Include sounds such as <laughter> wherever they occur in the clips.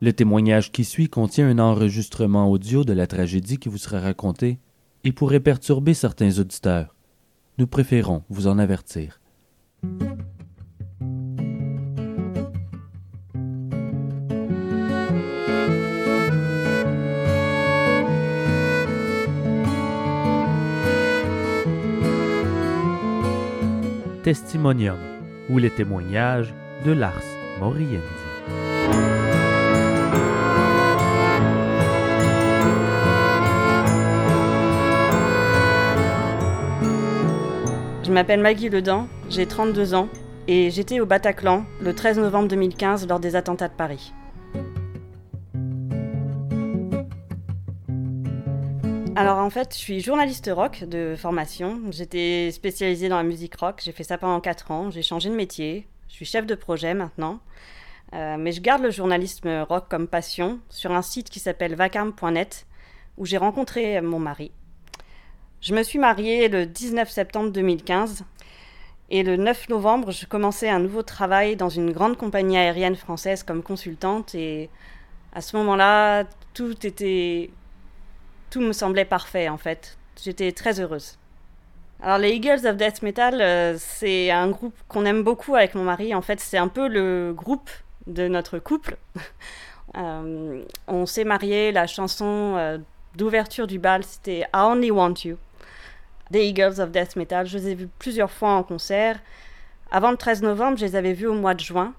Le témoignage qui suit contient un enregistrement audio de la tragédie qui vous sera racontée et pourrait perturber certains auditeurs. Nous préférons vous en avertir. Testimonium ou les témoignages de Lars Moriendi. Je m'appelle Maggie Ledan, j'ai 32 ans et j'étais au Bataclan le 13 novembre 2015 lors des attentats de Paris. Alors en fait, je suis journaliste rock de formation. J'étais spécialisée dans la musique rock. J'ai fait ça pendant 4 ans. J'ai changé de métier. Je suis chef de projet maintenant. Euh, mais je garde le journalisme rock comme passion sur un site qui s'appelle vacarme.net où j'ai rencontré mon mari. Je me suis mariée le 19 septembre 2015 et le 9 novembre, je commençais un nouveau travail dans une grande compagnie aérienne française comme consultante et à ce moment-là, tout était tout me semblait parfait en fait. J'étais très heureuse. Alors les Eagles of Death Metal, euh, c'est un groupe qu'on aime beaucoup avec mon mari. En fait, c'est un peu le groupe de notre couple. <laughs> Euh, on s'est mariés, la chanson euh, d'ouverture du bal, c'était I Only Want You des Eagles of Death Metal. Je les ai vus plusieurs fois en concert. Avant le 13 novembre, je les avais vus au mois de juin.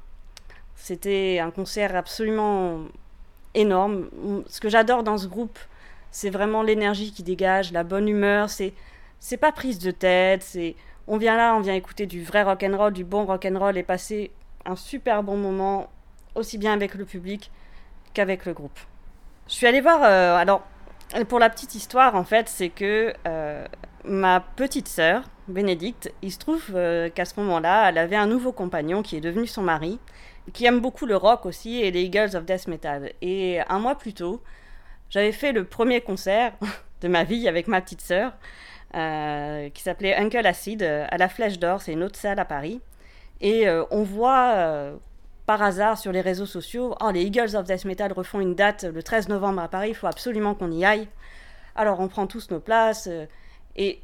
C'était un concert absolument énorme. Ce que j'adore dans ce groupe, c'est vraiment l'énergie qui dégage, la bonne humeur. C'est c'est pas prise de tête. C'est on vient là, on vient écouter du vrai rock and roll, du bon rock and roll et passer un super bon moment aussi bien avec le public qu'avec le groupe. Je suis allée voir. Euh, alors pour la petite histoire, en fait, c'est que euh, ma petite sœur, Bénédicte, il se trouve euh, qu'à ce moment-là, elle avait un nouveau compagnon qui est devenu son mari, qui aime beaucoup le rock aussi et les Eagles of Death Metal. Et un mois plus tôt, j'avais fait le premier concert <laughs> de ma vie avec ma petite sœur, euh, qui s'appelait Uncle Acid, à la Flèche d'Or, c'est une autre salle à Paris. Et euh, on voit par hasard sur les réseaux sociaux, oh, les Eagles of Death Metal refont une date le 13 novembre à Paris, il faut absolument qu'on y aille. Alors on prend tous nos places. Et,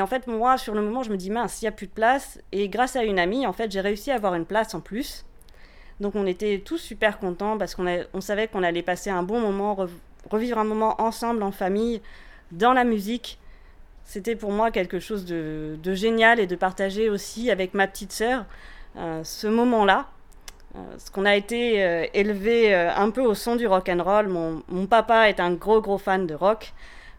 en fait, moi, sur le moment, je me dis, mince, il n'y a plus de place. Et grâce à une amie, en fait, j'ai réussi à avoir une place en plus. Donc on était tous super contents parce qu'on on savait qu'on allait passer un bon moment, revivre un moment ensemble, en famille, dans la musique. C'était pour moi quelque chose de, génial et de partager aussi avec ma petite sœur euh, ce moment-là. Euh, parce qu'on a été euh, élevé un peu au son du rock and roll. Mon, papa est un gros gros fan de rock.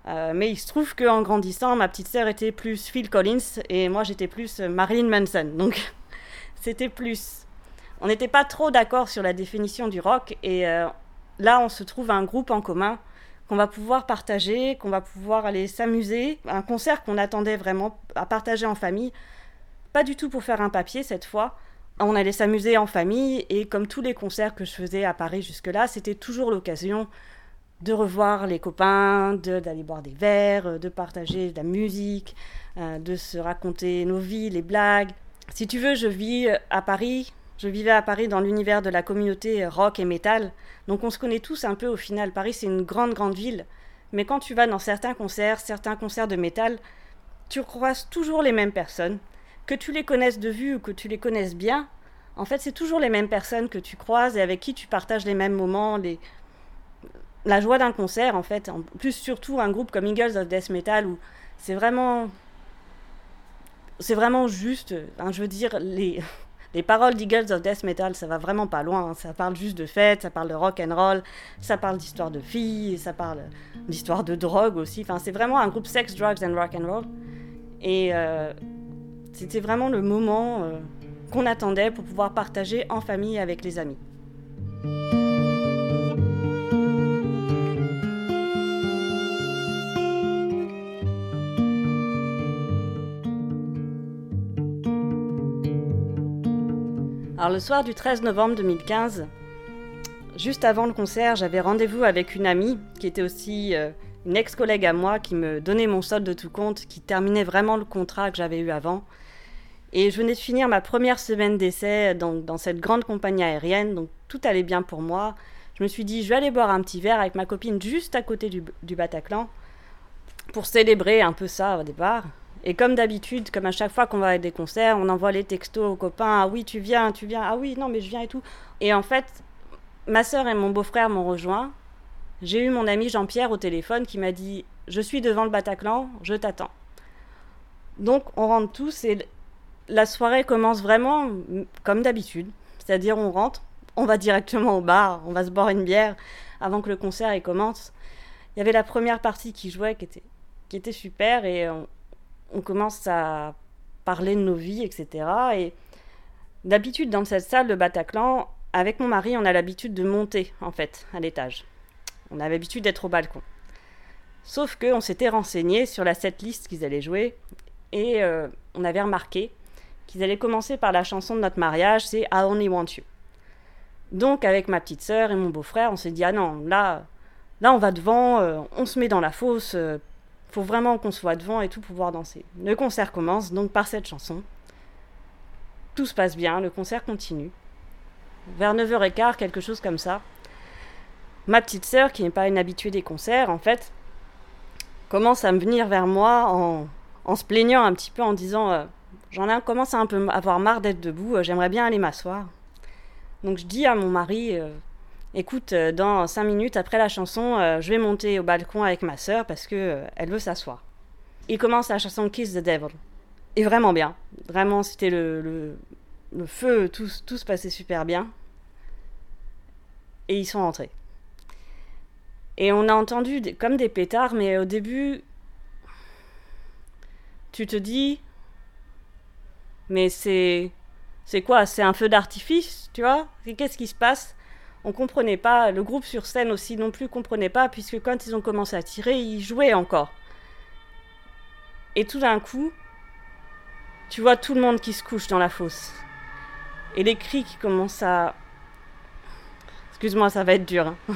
Euh, mais il se trouve qu'en grandissant, ma petite sœur était plus Phil Collins et moi j'étais plus euh, Marilyn Manson. Donc <laughs> c'était plus. On n'était pas trop d'accord sur la définition du rock et euh, là on se trouve un groupe en commun qu'on va pouvoir partager, qu'on va pouvoir aller s'amuser. Un concert qu'on attendait vraiment à partager en famille. Pas du tout pour faire un papier cette fois. On allait s'amuser en famille et comme tous les concerts que je faisais à Paris jusque-là, c'était toujours l'occasion de revoir les copains, d'aller boire des verres, euh, de partager de la musique, euh, de se raconter nos vies, les blagues. Si tu veux, je vis euh, à Paris. Je vivais à Paris dans l'univers de la communauté rock et métal. Donc on se connaît tous un peu au final. Paris, c'est une grande, grande ville. Mais quand tu vas dans certains concerts, certains concerts de métal, tu croises toujours les mêmes personnes. Que tu les connaisses de vue ou que tu les connaisses bien, en fait, c'est toujours les mêmes personnes que tu croises et avec qui tu partages les mêmes moments, les, la joie d'un concert, en fait. En plus, surtout un groupe comme Eagles of Death Metal, où c'est vraiment. C'est vraiment juste. Je veux dire, les, <laughs> les paroles d'Eagles of Death Metal, ça va vraiment pas loin. Hein. Ça parle juste de fête, ça parle de rock and roll, ça parle d'histoire de filles, ça parle d'histoire de drogue aussi. Enfin, c'est vraiment un groupe sex, drugs and rock and roll. Et euh, c'était vraiment le moment euh, qu'on attendait pour pouvoir partager en famille avec les amis. Alors le soir du 13 novembre 2015, juste avant le concert, j'avais rendez-vous avec une amie qui était aussi euh, une ex-collègue à moi qui me donnait mon solde de tout compte, qui terminait vraiment le contrat que j'avais eu avant. Et je venais de finir ma première semaine d'essai dans, cette grande compagnie aérienne, donc tout allait bien pour moi. je me suis dit, je vais aller boire un petit verre avec ma copine juste à côté du, du Bataclan pour célébrer un peu ça au départ. Et comme d'habitude, comme à chaque fois qu'on va à des concerts, on envoie les textos aux copains. Ah oui, tu viens, tu viens. Ah oui, non, mais je viens et tout. Et en fait, ma sœur et mon beau-frère m'ont rejoint. J'ai eu mon ami Jean-Pierre au téléphone qui m'a dit Je suis devant le Bataclan, je t'attends. Donc on rentre tous et la soirée commence vraiment comme d'habitude. C'est-à-dire on rentre, on va directement au bar, on va se boire une bière avant que le concert commence. Il y avait la première partie qui jouait qui était, qui était super et on, on commence à parler de nos vies, etc. Et d'habitude, dans cette salle de Bataclan, avec mon mari, on a l'habitude de monter, en fait, à l'étage. On a l'habitude d'être au balcon. Sauf qu'on s'était renseigné sur la setlist qu'ils allaient jouer et euh, on avait remarqué qu'ils allaient commencer par la chanson de notre mariage, c'est I Only Want You. Donc, avec ma petite sœur et mon beau-frère, on s'est dit, ah non, là, là on va devant, euh, on se met dans la fosse, euh, faut vraiment qu'on soit devant et tout pour pouvoir danser. Le concert commence donc par cette chanson. Tout se passe bien, le concert continue. Vers 9h15, quelque chose comme ça. Ma petite sœur, qui n'est pas une habituée des concerts, en fait, commence à me venir vers moi en, en se plaignant un petit peu, en disant euh, J'en ai commence à un peu avoir marre d'être debout, euh, j'aimerais bien aller m'asseoir. Donc je dis à mon mari euh, écoute, euh, dans cinq minutes après la chanson, euh, je vais monter au balcon avec ma sœur parce que euh, elle veut s'asseoir. Il commence la chanson Kiss the Devil. Et vraiment bien. Vraiment, c'était le, le, le, feu, tout, tout se passait super bien. Et ils sont rentrés. Et on a entendu comme des pétards, mais au début, tu te dis, mais c'est. C'est quoi? C'est un feu d'artifice, tu vois? Qu'est-ce qui se passe? On comprenait pas, le groupe sur scène aussi non plus comprenait pas, puisque quand ils ont commencé à tirer, ils jouaient encore. Et tout d'un coup, tu vois tout le monde qui se couche dans la fosse. Et les cris qui commencent à... Excuse-moi, ça va être dur. Hein.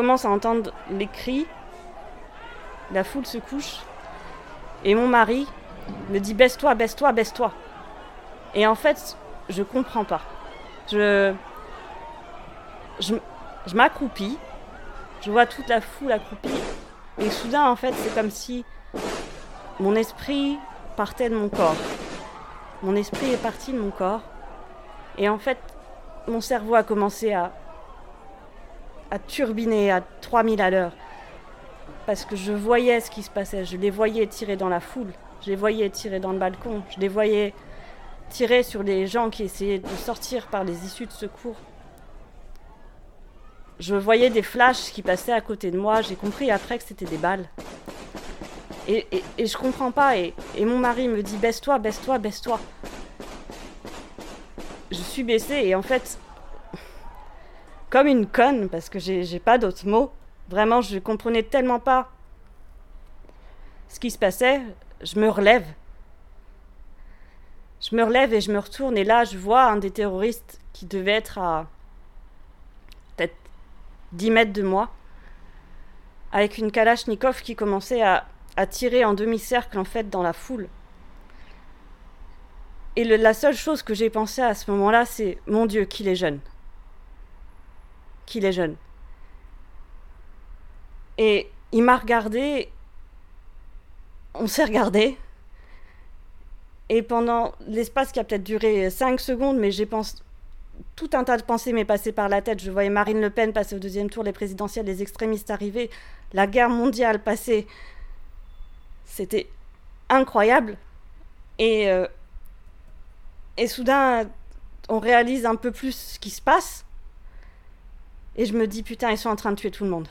Commence à entendre les cris. La foule se couche. Et mon mari me dit baisse-toi, baisse-toi, baisse-toi. Et en fait, je comprends pas. Je. Je, je m'accroupis. Je vois toute la foule accroupie. Et soudain, en fait, c'est comme si mon esprit partait de mon corps. Mon esprit est parti de mon corps. Et en fait, mon cerveau a commencé à à turbiner à 3000 à l'heure. Parce que je voyais ce qui se passait. Je les voyais tirer dans la foule. Je les voyais tirer dans le balcon. Je les voyais tirer sur les gens qui essayaient de sortir par les issues de secours. Je voyais des flashs qui passaient à côté de moi. J'ai compris après que c'était des balles. Et, et, je comprends pas. Et, et mon mari me dit baisse-toi, baisse-toi, baisse-toi. Je suis baissée et en fait, comme une conne, parce que j'ai pas d'autres mots. Vraiment, je comprenais tellement pas ce qui se passait. Je me relève. Je me relève et je me retourne. Et là, je vois un des terroristes qui devait être à peut-être 10 mètres de moi, avec une Kalachnikov qui commençait à, tirer en demi-cercle, en fait, dans la foule. Et la seule chose que j'ai pensé à ce moment-là, c'est Mon Dieu, qu'il est jeune qu'il est jeune. Et il m'a regardé, on s'est regardé, et pendant l'espace qui a peut-être duré 5 secondes, mais j'ai pensé, tout un tas de pensées m'est passé par la tête. Je voyais Marine Le Pen passer au deuxième tour, les présidentielles, les extrémistes arriver, la guerre mondiale passer. C'était incroyable. Et euh, Et soudain, on réalise un peu plus ce qui se passe. Et je me dis, putain, ils sont en train de tuer tout le monde.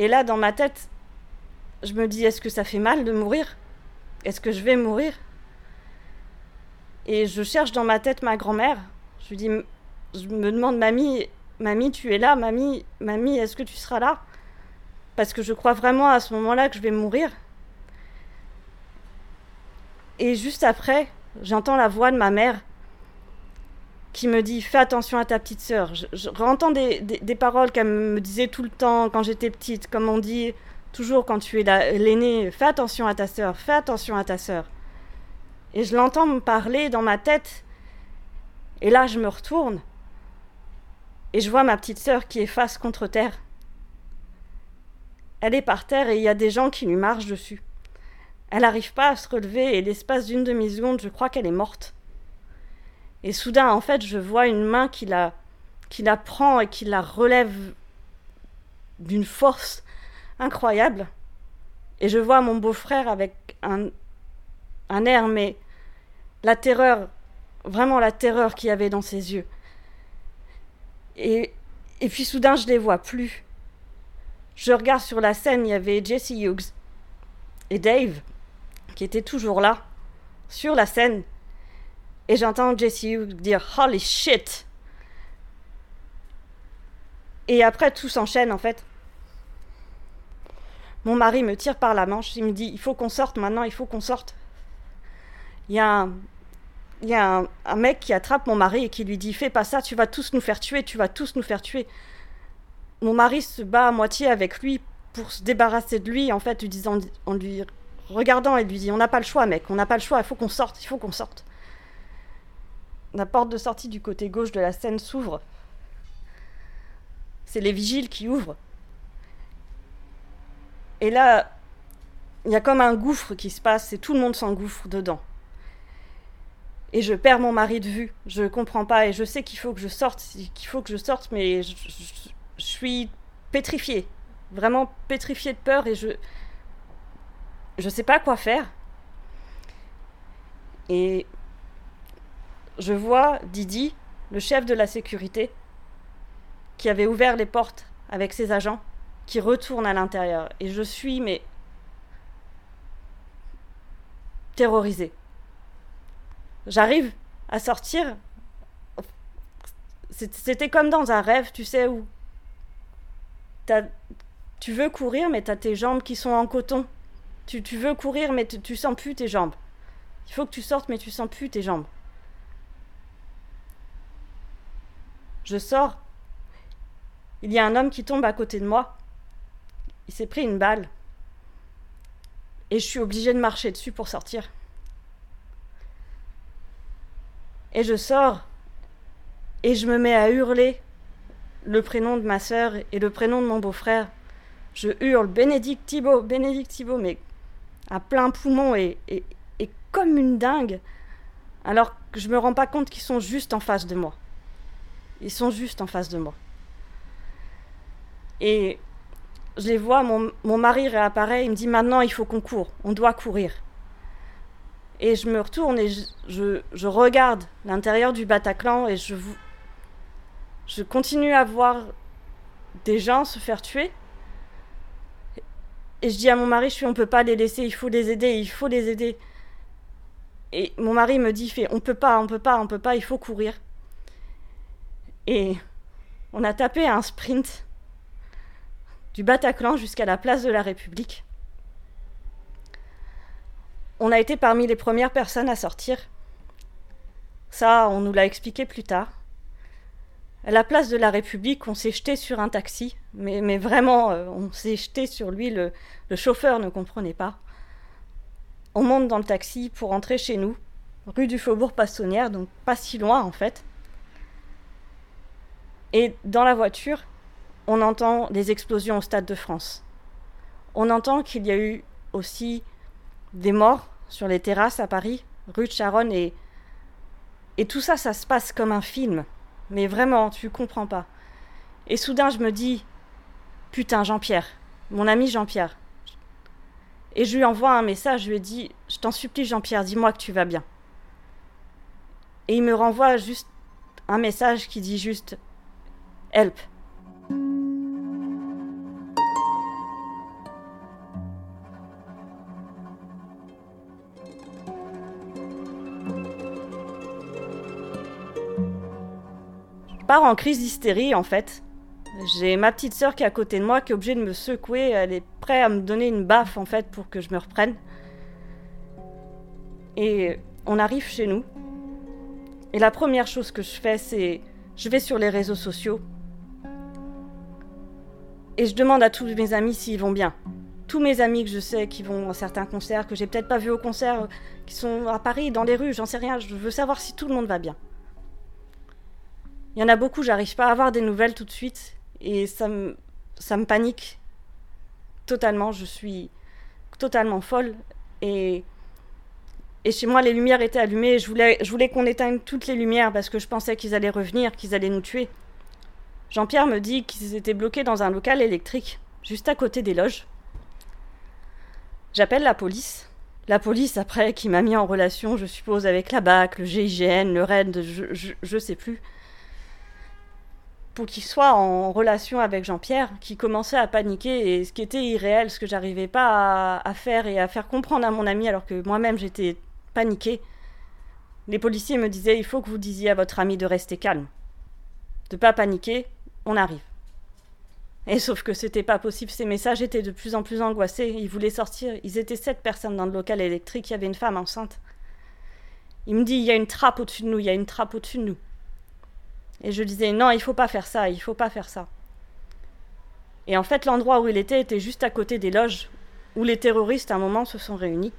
Et là, dans ma tête, je me dis, est-ce que ça fait mal de mourir? Est-ce que je vais mourir? Et je cherche dans ma tête ma grand-mère. Je dis, je me demande, mamie, mamie, tu es là, mamie, mamie, est-ce que tu seras là? Parce que je crois vraiment à ce moment-là que je vais mourir. Et juste après, j'entends la voix de ma mère qui me dit Fais attention à ta petite sœur. Je, je des, des, paroles qu'elle me disait tout le temps quand j'étais petite, comme on dit toujours quand tu es l'aîné Fais attention à ta sœur, fais attention à ta sœur. Et je l'entends me parler dans ma tête. Et là, je me retourne. Et je vois ma petite sœur qui est face contre terre. Elle est par terre et il y a des gens qui lui marchent dessus. Elle n'arrive pas à se relever et l'espace d'une demi-seconde, je crois qu'elle est morte. Et soudain, en fait, je vois une main qui la, qui la prend et qui la relève d'une force incroyable. Et je vois mon beau-frère avec un, un air, mais la terreur, vraiment la terreur qu'il y avait dans ses yeux. Et, et puis soudain, je les vois plus. Je regarde sur la scène, il y avait Jesse Hughes et Dave, qui étaient toujours là, sur la scène. Et j'entends Jesse dire Holy shit! Et après, tout s'enchaîne en fait. Mon mari me tire par la manche, il me dit Il faut qu'on sorte maintenant, il faut qu'on sorte. Il y a, un, mec qui attrape mon mari et qui lui dit Fais pas ça, tu vas tous nous faire tuer, tu vas tous nous faire tuer. Mon mari se bat à moitié avec lui pour se débarrasser de lui, en fait, lui disant, en lui regardant et lui dit On n'a pas le choix, mec, on n'a pas le choix, il faut qu'on sorte, il faut qu'on sorte. La porte de sortie du côté gauche de la scène s'ouvre. C'est les vigiles qui ouvrent. Et là, il y a comme un gouffre qui se passe et tout le monde s'engouffre dedans. Et je perds mon mari de vue. Je comprends pas et je sais qu'il faut que je sorte, mais je, je suis pétrifiée, vraiment pétrifiée de peur et je je sais pas quoi faire. Et je vois Didi, le chef de la sécurité, qui avait ouvert les portes avec ses agents, qui retourne à l'intérieur. Et je suis, mais terrorisée. J'arrive à sortir. C'était comme dans un rêve, tu sais, où tu veux courir, mais tu as tes jambes qui sont en coton. Tu, tu veux courir, mais tu sens plus tes jambes. Il faut que tu sortes, mais tu sens plus tes jambes. Je sors. Il y a un homme qui tombe à côté de moi. Il s'est pris une balle. Et je suis obligée de marcher dessus pour sortir. Et je sors. Et je me mets à hurler le prénom de ma sœur et le prénom de mon beau-frère. Je hurle Bénédicte Thibault, Bénédicte Thibault, mais à plein poumon et, et, comme une dingue, alors que je me rends pas compte qu'ils sont juste en face de moi. Ils sont juste en face de moi. Et je les vois, mon, mari réapparaît, il me dit maintenant il faut qu'on court, on doit courir. Et je me retourne et je, je, je regarde l'intérieur du Bataclan et je, je continue à voir des gens se faire tuer. Et je dis à mon mari, je suis, on peut pas les laisser, il faut les aider, il faut les aider. Et mon mari me dit, fait, on peut pas, on peut pas, on peut pas, il faut courir. Et on a tapé un sprint du Bataclan jusqu'à la place de la République. On a été parmi les premières personnes à sortir. Ça, on nous l'a expliqué plus tard. À la place de la République, on s'est jeté sur un taxi, mais, vraiment, euh, on s'est jeté sur lui, le, chauffeur ne comprenait pas. On monte dans le taxi pour rentrer chez nous, rue du Faubourg Passonnière, donc pas si loin en fait. Et dans la voiture, on entend des explosions au Stade de France. On entend qu'il y a eu aussi des morts sur les terrasses à Paris, rue de Charonne, et, et tout ça, ça se passe comme un film. Mais vraiment, tu comprends pas. Et soudain, je me dis Putain, Jean-Pierre, mon ami Jean-Pierre. Et je lui envoie un message, je lui ai Je t'en supplie, Jean-Pierre, dis-moi que tu vas bien. Et il me renvoie juste un message qui dit juste Help. Je pars en crise d'hystérie en fait. J'ai ma petite sœur qui est à côté de moi qui est obligée de me secouer. Elle est prête à me donner une baffe en fait pour que je me reprenne. Et on arrive chez nous. Et la première chose que je fais, c'est je vais sur les réseaux sociaux et je demande à tous mes amis s'ils vont bien. Tous mes amis que je sais qui vont à certains concerts, que j'ai peut-être pas vus au concert, qui sont à Paris, dans les rues, j'en sais rien, je veux savoir si tout le monde va bien. Il y en a beaucoup, j'arrive pas à avoir des nouvelles tout de suite et ça me, ça me panique totalement. Je suis totalement folle et et chez moi, les lumières étaient allumées. Je voulais, je voulais qu'on éteigne toutes les lumières parce que je pensais qu'ils allaient revenir, qu'ils allaient nous tuer. Jean-Pierre me dit qu'ils étaient bloqués dans un local électrique, juste à côté des loges. J'appelle la police. La police, après, qui m'a mis en relation, je suppose, avec la BAC, le GIGN, le RAID, je, je, sais plus. Pour qu'il soit en relation avec Jean-Pierre, qui commençait à paniquer, et ce qui était irréel, ce que j'arrivais pas à, à, faire et à faire comprendre à mon ami, alors que moi-même j'étais paniqué. Les policiers me disaient il faut que vous disiez à votre ami de rester calme. De pas paniquer, on arrive. Et sauf que c'était pas possible, ces messages étaient de plus en plus angoissés, ils voulaient sortir, ils étaient sept personnes dans le local électrique, il y avait une femme enceinte. Il me dit il y a une trappe au-dessus de nous, il y a une trappe au-dessus de nous. Et je disais non, il faut pas faire ça, il faut pas faire ça. Et en fait, l'endroit où il était était juste à côté des loges où les terroristes à un moment se sont réunis.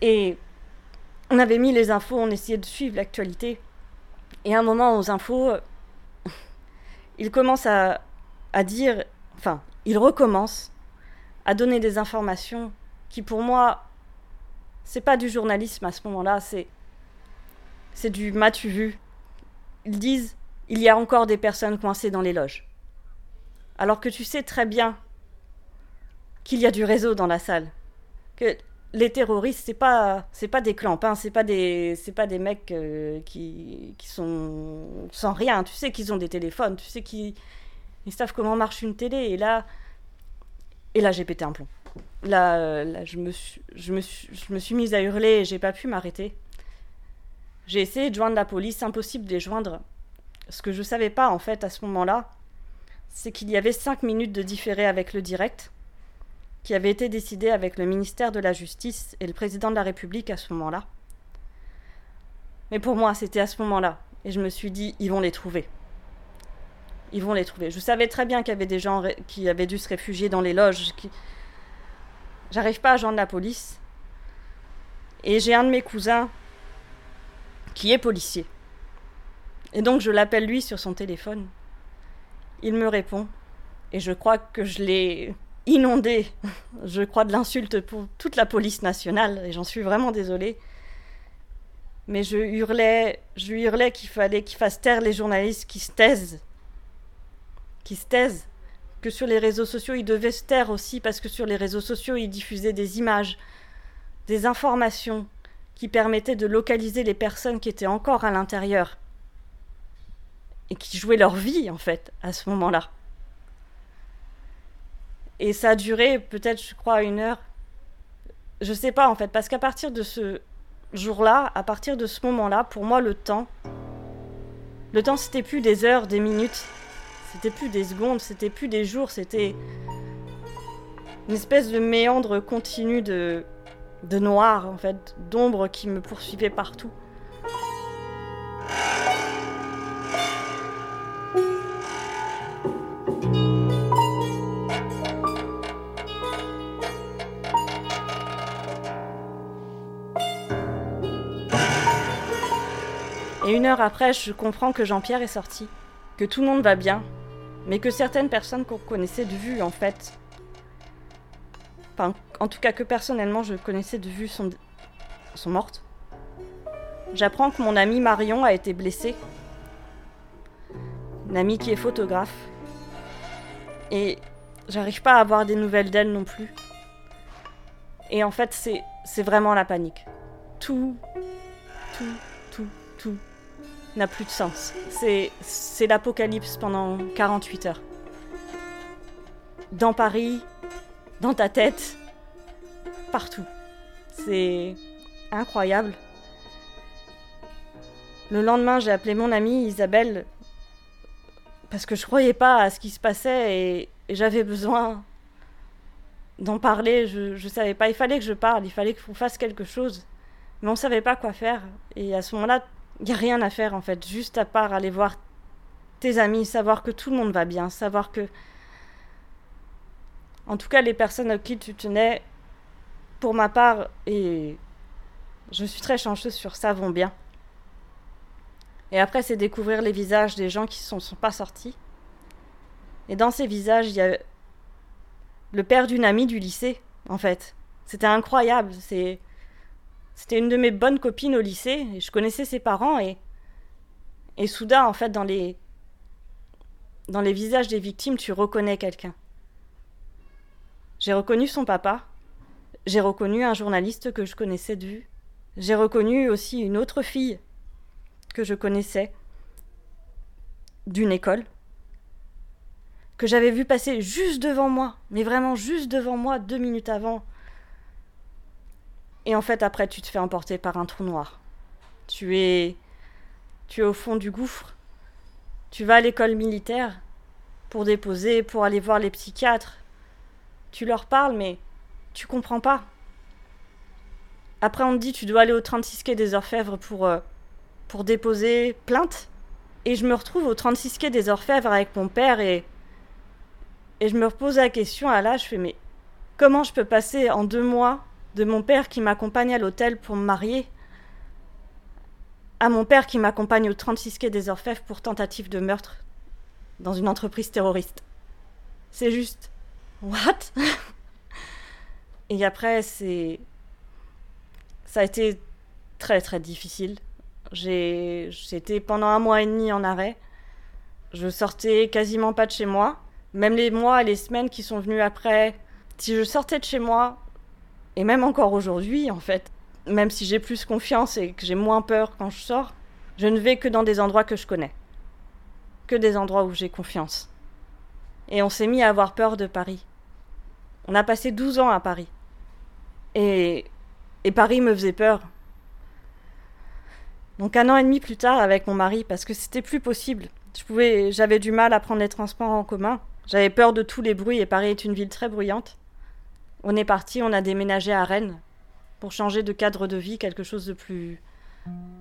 Et on avait mis les infos, on essayait de suivre l'actualité. Et à un moment, aux infos, <laughs> il commence à, dire, enfin, il recommence à donner des informations qui, pour moi, c'est pas du journalisme à ce moment-là, c'est c'est du m'as-tu vu? Ils disent il y a encore des personnes coincées dans les loges. Alors que tu sais très bien qu'il y a du réseau dans la salle, que les terroristes, c'est pas c'est pas des clampins, c'est pas des c'est pas des mecs euh, qui, qui sont sans rien. Tu sais qu'ils ont des téléphones, tu sais qu'ils ils savent comment marche une télé. Et là et là j'ai pété un plomb. Là, là je me suis je me suis je me suis mise à hurler et j'ai pas pu m'arrêter. J'ai essayé de joindre la police, impossible de les joindre. Ce que je savais pas en fait à ce moment-là, c'est qu'il y avait cinq minutes de différé avec le direct qui avait été décidé avec le ministère de la Justice et le président de la République à ce moment-là. Mais pour moi, c'était à ce moment-là. Et je me suis dit, ils vont les trouver. Ils vont les trouver. Je savais très bien qu'il y avait des gens qui avaient dû se réfugier dans les loges. J'arrive pas à joindre la police. Et j'ai un de mes cousins qui est policier. Et donc je l'appelle lui sur son téléphone. Il me répond. Et je crois que je l'ai inondé, je crois, de l'insulte pour toute la police nationale, et j'en suis vraiment désolée. Mais je hurlais, je hurlais qu'il fallait qu'il fasse taire les journalistes qui se taisent. Qui se taisent. Que sur les réseaux sociaux, ils devaient se taire aussi, parce que sur les réseaux sociaux, ils diffusaient des images, des informations qui permettaient de localiser les personnes qui étaient encore à l'intérieur. Et qui jouaient leur vie, en fait, à ce moment-là. Et ça a duré peut-être, je crois, une heure. Je sais pas en fait, parce qu'à partir de ce jour-là, à partir de ce moment-là, pour moi, le temps, le temps, c'était plus des heures, des minutes, c'était plus des secondes, c'était plus des jours, c'était une espèce de méandre continu de, de noir, en fait, d'ombre qui me poursuivait partout. Une heure après, je comprends que Jean-Pierre est sorti, que tout le monde va bien, mais que certaines personnes qu'on connaissait de vue, en fait, enfin, en tout cas que personnellement je connaissais de vue, sont, sont mortes. J'apprends que mon amie Marion a été blessée. Une amie qui est photographe. Et j'arrive pas à avoir des nouvelles d'elle non plus. Et en fait, c'est vraiment la panique. Tout tout, tout, tout n'a plus de sens. C'est, l'apocalypse pendant 48 heures. Dans Paris, dans ta tête, partout. C'est incroyable. Le lendemain, j'ai appelé mon amie Isabelle parce que je croyais pas à ce qui se passait et, j'avais besoin d'en parler. Je, je savais pas. Il fallait que je parle. Il fallait qu'on fasse quelque chose. Mais on savait pas quoi faire. Et à ce moment-là, il n'y a rien à faire en fait. Juste à part aller voir tes amis, savoir que tout le monde va bien, savoir que. En tout cas, les personnes à qui tu tenais, pour ma part, et je suis très chanceuse sur ça, vont bien. Et après, c'est découvrir les visages des gens qui ne sont, sont, pas sortis. Et dans ces visages, il y a le père d'une amie du lycée, en fait. C'était incroyable. C'est, c'était une de mes bonnes copines au lycée. Et je connaissais ses parents et et soudain, en fait, dans les dans les visages des victimes, tu reconnais quelqu'un. J'ai reconnu son papa. J'ai reconnu un journaliste que je connaissais de vue. J'ai reconnu aussi une autre fille que je connaissais d'une école, que j'avais vu passer juste devant moi, mais vraiment juste devant moi deux minutes avant. Et en fait, après, tu te fais emporter par un trou noir. Tu es, tu es au fond du gouffre. Tu vas à l'école militaire pour déposer, pour aller voir les psychiatres. Tu leur parles, mais tu comprends pas. Après, on te dit tu dois aller au 36 quai des Orfèvres pour, euh, pour déposer plainte. Et je me retrouve au 36 quai des Orfèvres avec mon père et. Et je me repose la question à là, je fais mais comment je peux passer en deux mois de mon père qui m'accompagne à l'hôtel pour me marier à mon père qui m'accompagne au 36 quai des Orfèvres pour tentative de meurtre dans une entreprise terroriste. C'est juste. What? <laughs> Et après, c'est. Ça a été très très difficile. J'ai J'étais pendant un mois et demi en arrêt. Je sortais quasiment pas de chez moi. Même les mois et les semaines qui sont venus après, si je sortais de chez moi, et même encore aujourd'hui en fait, même si j'ai plus confiance et que j'ai moins peur quand je sors, je ne vais que dans des endroits que je connais. Que des endroits où j'ai confiance. Et on s'est mis à avoir peur de Paris. On a passé 12 ans à Paris. Et, et Paris me faisait peur. Donc un an et demi plus tard avec mon mari, parce que c'était plus possible. J'avais du mal à prendre les transports en commun. J'avais peur de tous les bruits et Paris est une ville très bruyante. On est parti, on a déménagé à Rennes pour changer de cadre de vie, quelque chose de plus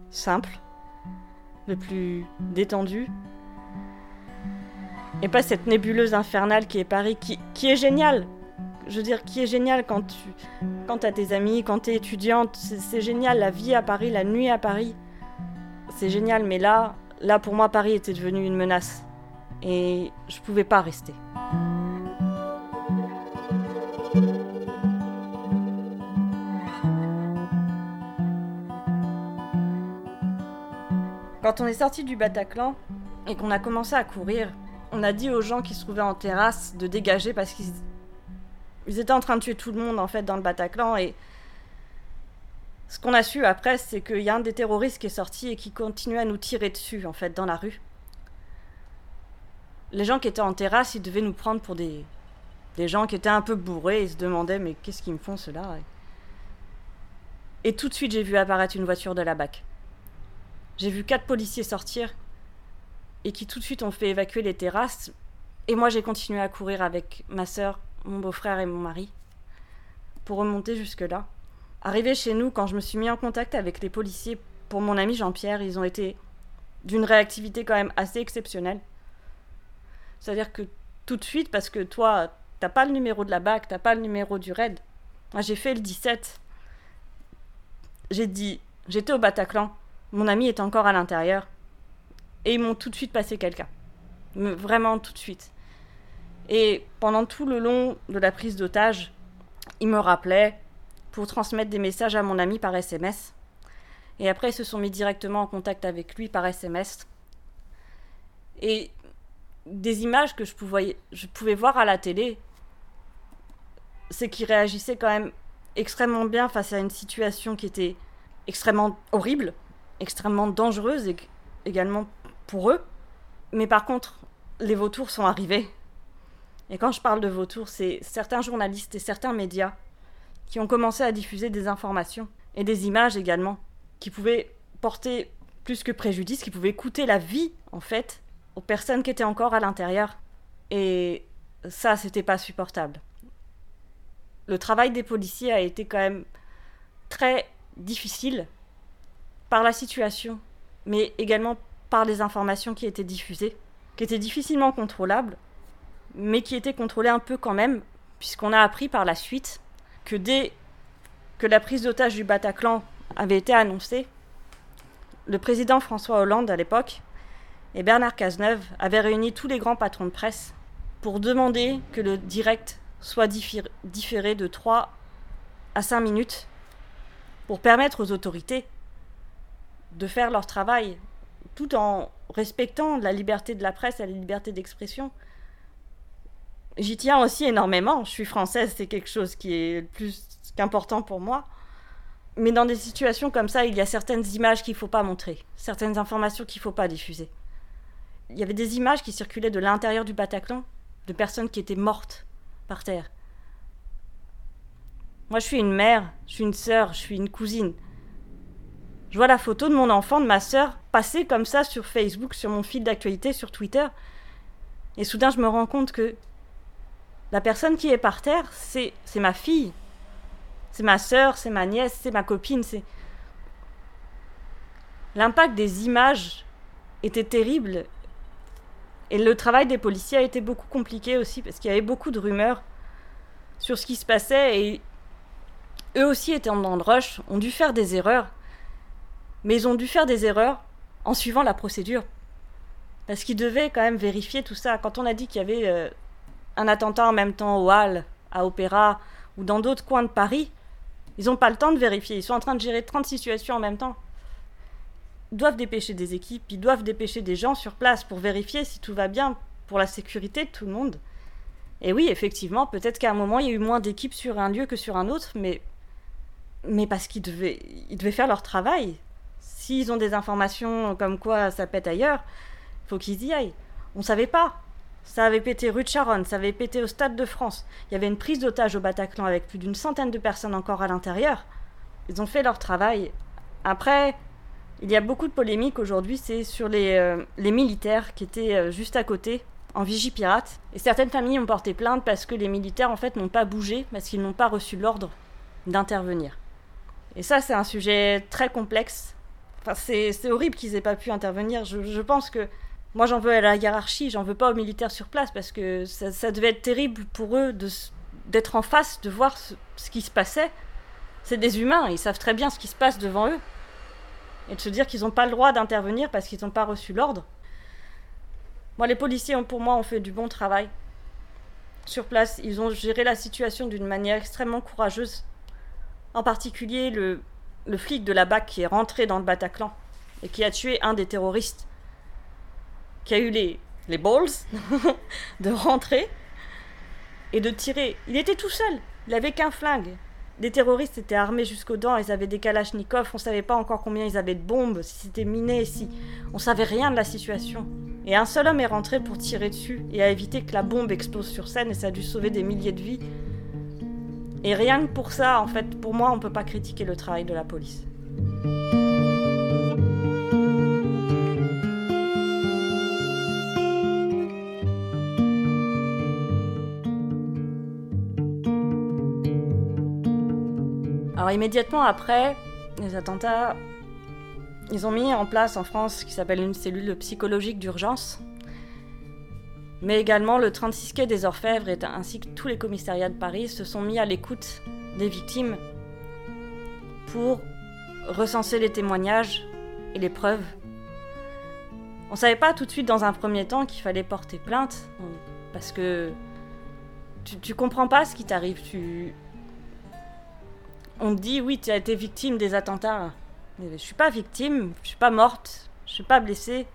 simple, de plus détendu. Et pas cette nébuleuse infernale qui est Paris, qui, qui est géniale. Je veux dire, qui est géniale quand tu quand as tes amis, quand tu es étudiante. C'est génial, la vie à Paris, la nuit à Paris c'est génial, mais là, là pour moi, Paris était devenu une menace. Et je pouvais pas rester. Quand on est sorti du Bataclan et qu'on a commencé à courir, on a dit aux gens qui se trouvaient en terrasse de dégager parce qu'ils étaient en train de tuer tout le monde en fait dans le Bataclan et ce qu'on a su après, c'est qu'il y a un des terroristes qui est sorti et qui continue à nous tirer dessus, en fait, dans la rue. Les gens qui étaient en terrasse, ils devaient nous prendre pour des, des gens qui étaient un peu bourrés. Ils se demandaient, mais qu'est-ce qu'ils me font, ceux-là? Et tout de suite, j'ai vu apparaître une voiture de la BAC. J'ai vu quatre policiers sortir et qui tout de suite ont fait évacuer les terrasses. Et moi, j'ai continué à courir avec ma sœur, mon beau-frère et mon mari pour remonter jusque-là. Arrivé chez nous, quand je me suis mis en contact avec les policiers pour mon ami Jean-Pierre, ils ont été d'une réactivité quand même assez exceptionnelle. C'est-à-dire que tout de suite, parce que toi, t'as pas le numéro de la BAC, t'as pas le numéro du RAID. Moi, j'ai fait le 17. J'ai dit, j'étais au Bataclan, mon ami est encore à l'intérieur. Et ils m'ont tout de suite passé quelqu'un. Vraiment tout de suite. Et pendant tout le long de la prise d'otage, ils me rappelaient pour transmettre des messages à mon ami par SMS. Et après, ils se sont mis directement en contact avec lui par SMS. Et des images que je pouvais, je pouvais voir à la télé, c'est qu'il réagissait quand même extrêmement bien face à une situation qui était extrêmement horrible. Extrêmement dangereuse également pour eux. Mais par contre, les vautours sont arrivés. Et quand je parle de vautours, c'est certains journalistes et certains médias qui ont commencé à diffuser des informations et des images également qui pouvaient porter plus que préjudice, qui pouvaient coûter la vie en fait aux personnes qui étaient encore à l'intérieur. Et ça, c'était pas supportable. Le travail des policiers a été quand même très difficile par la situation, mais également par les informations qui étaient diffusées, qui étaient difficilement contrôlables, mais qui étaient contrôlées un peu quand même, puisqu'on a appris par la suite que dès que la prise d'otage du Bataclan avait été annoncée, le président François Hollande à l'époque et Bernard Cazeneuve avaient réuni tous les grands patrons de presse pour demander que le direct soit différé de 3 à 5 minutes pour permettre aux autorités de faire leur travail tout en respectant la liberté de la presse et la liberté d'expression. J'y tiens aussi énormément. Je suis française, c'est quelque chose qui est plus qu'important pour moi. Mais dans des situations comme ça, il y a certaines images qu'il ne faut pas montrer, certaines informations qu'il ne faut pas diffuser. Il y avait des images qui circulaient de l'intérieur du Bataclan, de personnes qui étaient mortes par terre. Moi, je suis une mère, je suis une sœur, je suis une cousine. Je vois la photo de mon enfant, de ma sœur, passer comme ça sur Facebook, sur mon fil d'actualité, sur Twitter. Et soudain, je me rends compte que la personne qui est par terre, c'est ma fille. C'est ma sœur, c'est ma nièce, c'est ma copine, c'est... L'impact des images était terrible. Et le travail des policiers a été beaucoup compliqué aussi, parce qu'il y avait beaucoup de rumeurs sur ce qui se passait, et eux aussi étant dans le rush, ont dû faire des erreurs. Mais ils ont dû faire des erreurs en suivant la procédure. Parce qu'ils devaient quand même vérifier tout ça. Quand on a dit qu'il y avait euh, un attentat en même temps au Hall, à Opéra, ou dans d'autres coins de Paris, ils n'ont pas le temps de vérifier. Ils sont en train de gérer 30 situations en même temps. Ils doivent dépêcher des équipes, ils doivent dépêcher des gens sur place pour vérifier si tout va bien pour la sécurité de tout le monde. Et oui, effectivement, peut-être qu'à un moment, il y a eu moins d'équipes sur un lieu que sur un autre, mais, mais parce qu'ils devaient, faire leur travail. S'ils ont des informations comme quoi ça pète ailleurs, il faut qu'ils y aillent. On ne savait pas. Ça avait pété rue de Charonne, ça avait pété au Stade de France. Il y avait une prise d'otage au Bataclan avec plus d'une centaine de personnes encore à l'intérieur. Ils ont fait leur travail. Après, il y a beaucoup de polémiques aujourd'hui, c'est sur les, euh, militaires qui étaient euh, juste à côté, en vigie pirate. Et certaines familles ont porté plainte parce que les militaires, en fait, n'ont pas bougé, parce qu'ils n'ont pas reçu l'ordre d'intervenir. Et ça, c'est un sujet très complexe. C'est horrible qu'ils aient pas pu intervenir. Je, je pense que moi, j'en veux à la hiérarchie, j'en veux pas aux militaires sur place parce que ça, devait être terrible pour eux d'être en face, de voir ce, qui se passait. C'est des humains, ils savent très bien ce qui se passe devant eux. Et de se dire qu'ils n'ont pas le droit d'intervenir parce qu'ils n'ont pas reçu l'ordre. Moi, les policiers, ont, pour moi, ont fait du bon travail. Sur place, ils ont géré la situation d'une manière extrêmement courageuse. En particulier, le, le flic de la BAC qui est rentré dans le Bataclan et qui a tué un des terroristes qui a eu les, les balls <laughs> de rentrer et de tirer. Il était tout seul, il avait qu'un flingue. Les terroristes étaient armés jusqu'aux dents, ils avaient des kalachnikovs, on savait pas encore combien ils avaient de bombes, si c'était miné, si. On savait rien de la situation. Et un seul homme est rentré pour tirer dessus et a évité que la bombe explose sur scène et ça a dû sauver des milliers de vies. Et rien que pour ça, en fait, pour moi, on peut pas critiquer le travail de la police. Alors immédiatement après les attentats, ils ont mis en place en France ce qui s'appelle une cellule psychologique d'urgence, mais également le 36 quai des Orfèvres ainsi que tous les commissariats de Paris se sont mis à l'écoute des victimes pour recenser les témoignages et les preuves. On savait pas tout de suite dans un premier temps qu'il fallait porter plainte parce que tu, comprends pas ce qui t'arrive, tu on me dit oui, tu as été victime des attentats. Mais je suis pas victime, je suis pas morte, je suis pas blessée.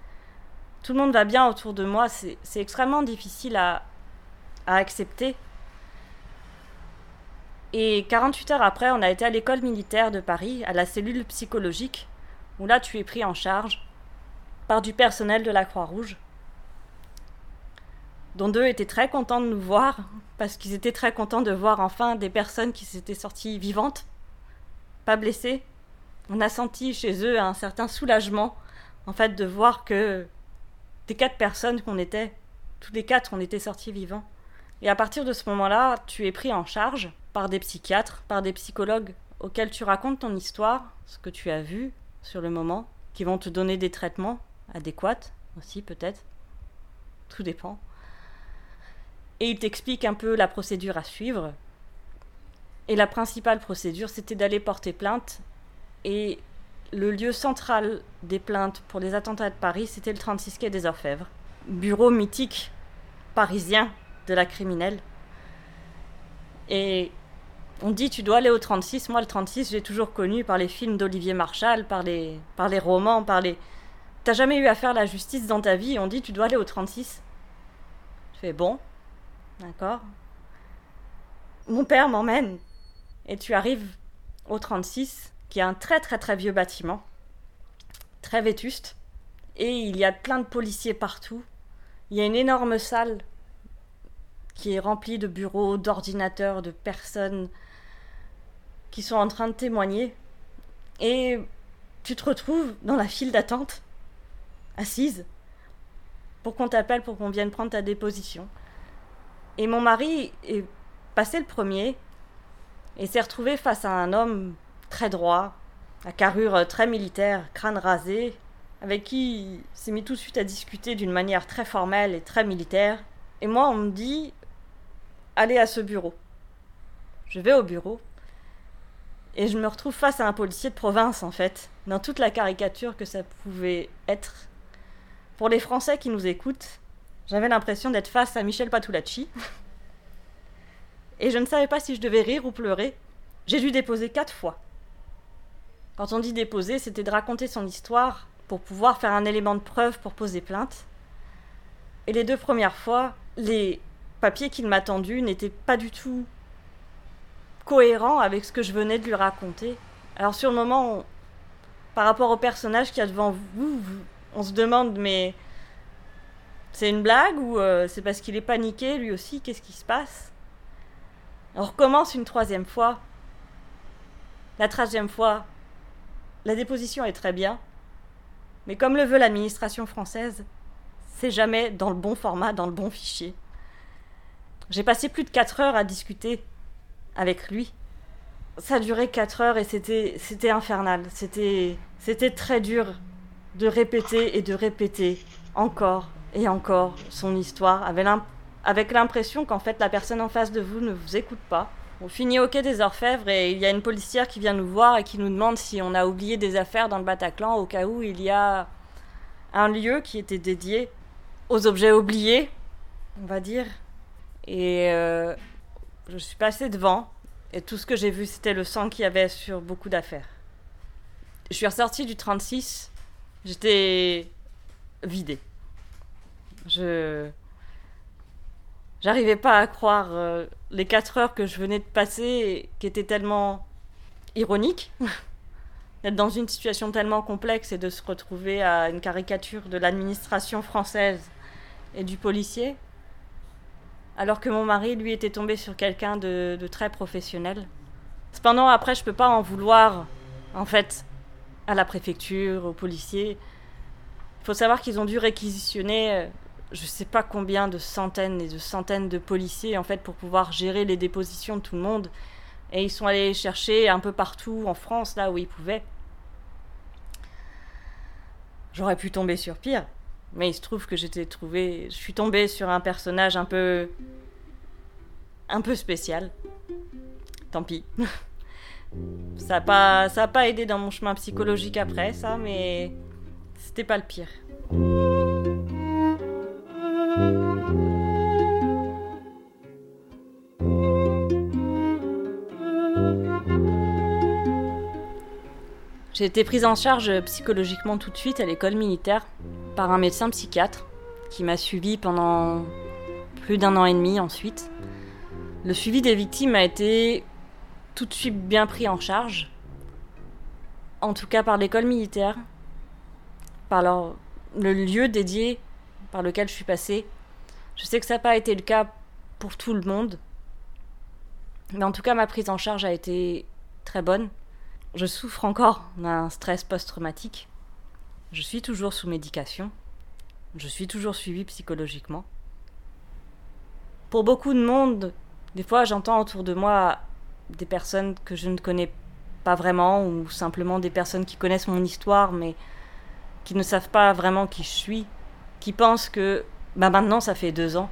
Tout le monde va bien autour de moi. C'est extrêmement difficile à, accepter. Et 48 heures après, on a été à l'école militaire de Paris, à la cellule psychologique, où là tu es pris en charge par du personnel de la Croix-Rouge, dont deux étaient très contents de nous voir, parce qu'ils étaient très contents de voir enfin des personnes qui s'étaient sorties vivantes, pas blessées. On a senti chez eux un certain soulagement, en fait, de voir que des quatre personnes qu'on était, tous les quatre, on était sortis vivants. Et à partir de ce moment-là, tu es pris en charge par des psychiatres, par des psychologues auxquels tu racontes ton histoire, ce que tu as vu sur le moment, qui vont te donner des traitements adéquats aussi peut-être. Tout dépend. Et ils t'expliquent un peu la procédure à suivre. Et la principale procédure, c'était d'aller porter plainte. Et le lieu central des plaintes pour les attentats de Paris, c'était le 36 quai des Orfèvres. Bureau mythique parisien de la criminelle. Et on dit tu dois aller au 36. Moi, le 36, j'ai toujours connu par les films d'Olivier les, par les romans, par les. T'as jamais eu à faire la justice dans ta vie on dit tu dois aller au 36. Je fais bon, d'accord. Mon père m'emmène et tu arrives au 36, qui est un très très très vieux bâtiment, très vétuste, et il y a plein de policiers partout. Il y a une énorme salle qui est remplie de bureaux, d'ordinateurs, de personnes qui sont en train de témoigner. Et tu te retrouves dans la file d'attente, assise, pour qu'on t'appelle, pour qu'on vienne prendre ta déposition. Et mon mari est passé le premier et s'est retrouvé face à un homme très droit, à carrure très militaire, crâne rasé, avec qui il s'est mis tout de suite à discuter d'une manière très formelle et très militaire. Et moi, on me dit allez à ce bureau. Je vais au bureau et je me retrouve face à un policier de province, en fait, dans toute la caricature que ça pouvait être. Pour les Français qui nous écoutent, j'avais l'impression d'être face à Michel Patulacci. <laughs> et je ne savais pas si je devais rire ou pleurer. J'ai dû déposer quatre fois. Quand on dit déposer, c'était de raconter son histoire pour pouvoir faire un élément de preuve pour poser plainte. Et les deux premières fois, les papiers qu'il m'a tendus n'étaient pas du tout cohérent avec ce que je venais de lui raconter. Alors sur le moment, par rapport au personnage qui a devant vous, on se demande mais c'est une blague ou euh, c'est parce qu'il est paniqué lui aussi? Qu'est-ce qui se passe? On recommence une troisième fois. La troisième fois, la déposition est très bien, mais comme le veut l'administration française, c'est jamais dans le bon format, dans le bon fichier. J'ai passé plus de 4 heures à discuter avec lui. Ça durait 4 heures et c'était, c'était infernal. C'était très dur de répéter et de répéter encore et encore son histoire avec l'impression qu'en fait la personne en face de vous ne vous écoute pas. On finit au quai des Orfèvres et il y a une policière qui vient nous voir et qui nous demande si on a oublié des affaires dans le Bataclan au cas où il y a un lieu qui était dédié aux objets oubliés, on va dire. Et euh, je suis passée devant et tout ce que j'ai vu, c'était le sang qu'il y avait sur beaucoup d'affaires. Je suis ressortie du 36, j'étais vidée. Je. J'arrivais pas à croire euh, les 4 heures que je venais de passer, qui étaient tellement ironiques. <laughs> D'être dans une situation tellement complexe et de se retrouver à une caricature de l'administration française et du policier alors que mon mari, lui, était tombé sur quelqu'un de, très professionnel. Cependant, après, je peux pas en vouloir, en fait, à la préfecture, aux policiers. Il faut savoir qu'ils ont dû réquisitionner, euh, je sais pas combien de centaines et de centaines de policiers, en fait, pour pouvoir gérer les dépositions de tout le monde. Et ils sont allés chercher un peu partout en France, là où ils pouvaient. J'aurais pu tomber sur pire. Mais il se trouve que j'étais trouvé, je suis tombée sur un personnage un peu, un peu spécial. Tant pis. <laughs> ça n'a pas, ça pas aidé dans mon chemin psychologique après ça, mais c'était pas le pire. J'ai été prise en charge psychologiquement tout de suite à l'école militaire par un médecin psychiatre qui m'a suivi pendant plus d'un an et demi ensuite. Le suivi des victimes a été tout de suite bien pris en charge. en tout cas par l'école militaire, par le lieu dédié par lequel je suis passée. Je sais que ça n'a pas été le cas pour tout le monde, mais en tout cas ma prise en charge a été très bonne. Je souffre encore d'un stress post-traumatique. Je suis toujours sous médication. Je suis toujours suivie psychologiquement. Pour beaucoup de monde, des fois j'entends autour de moi des personnes que je ne connais pas vraiment ou simplement des personnes qui connaissent mon histoire mais qui ne savent pas vraiment qui je suis, qui pensent que bah maintenant ça fait deux ans.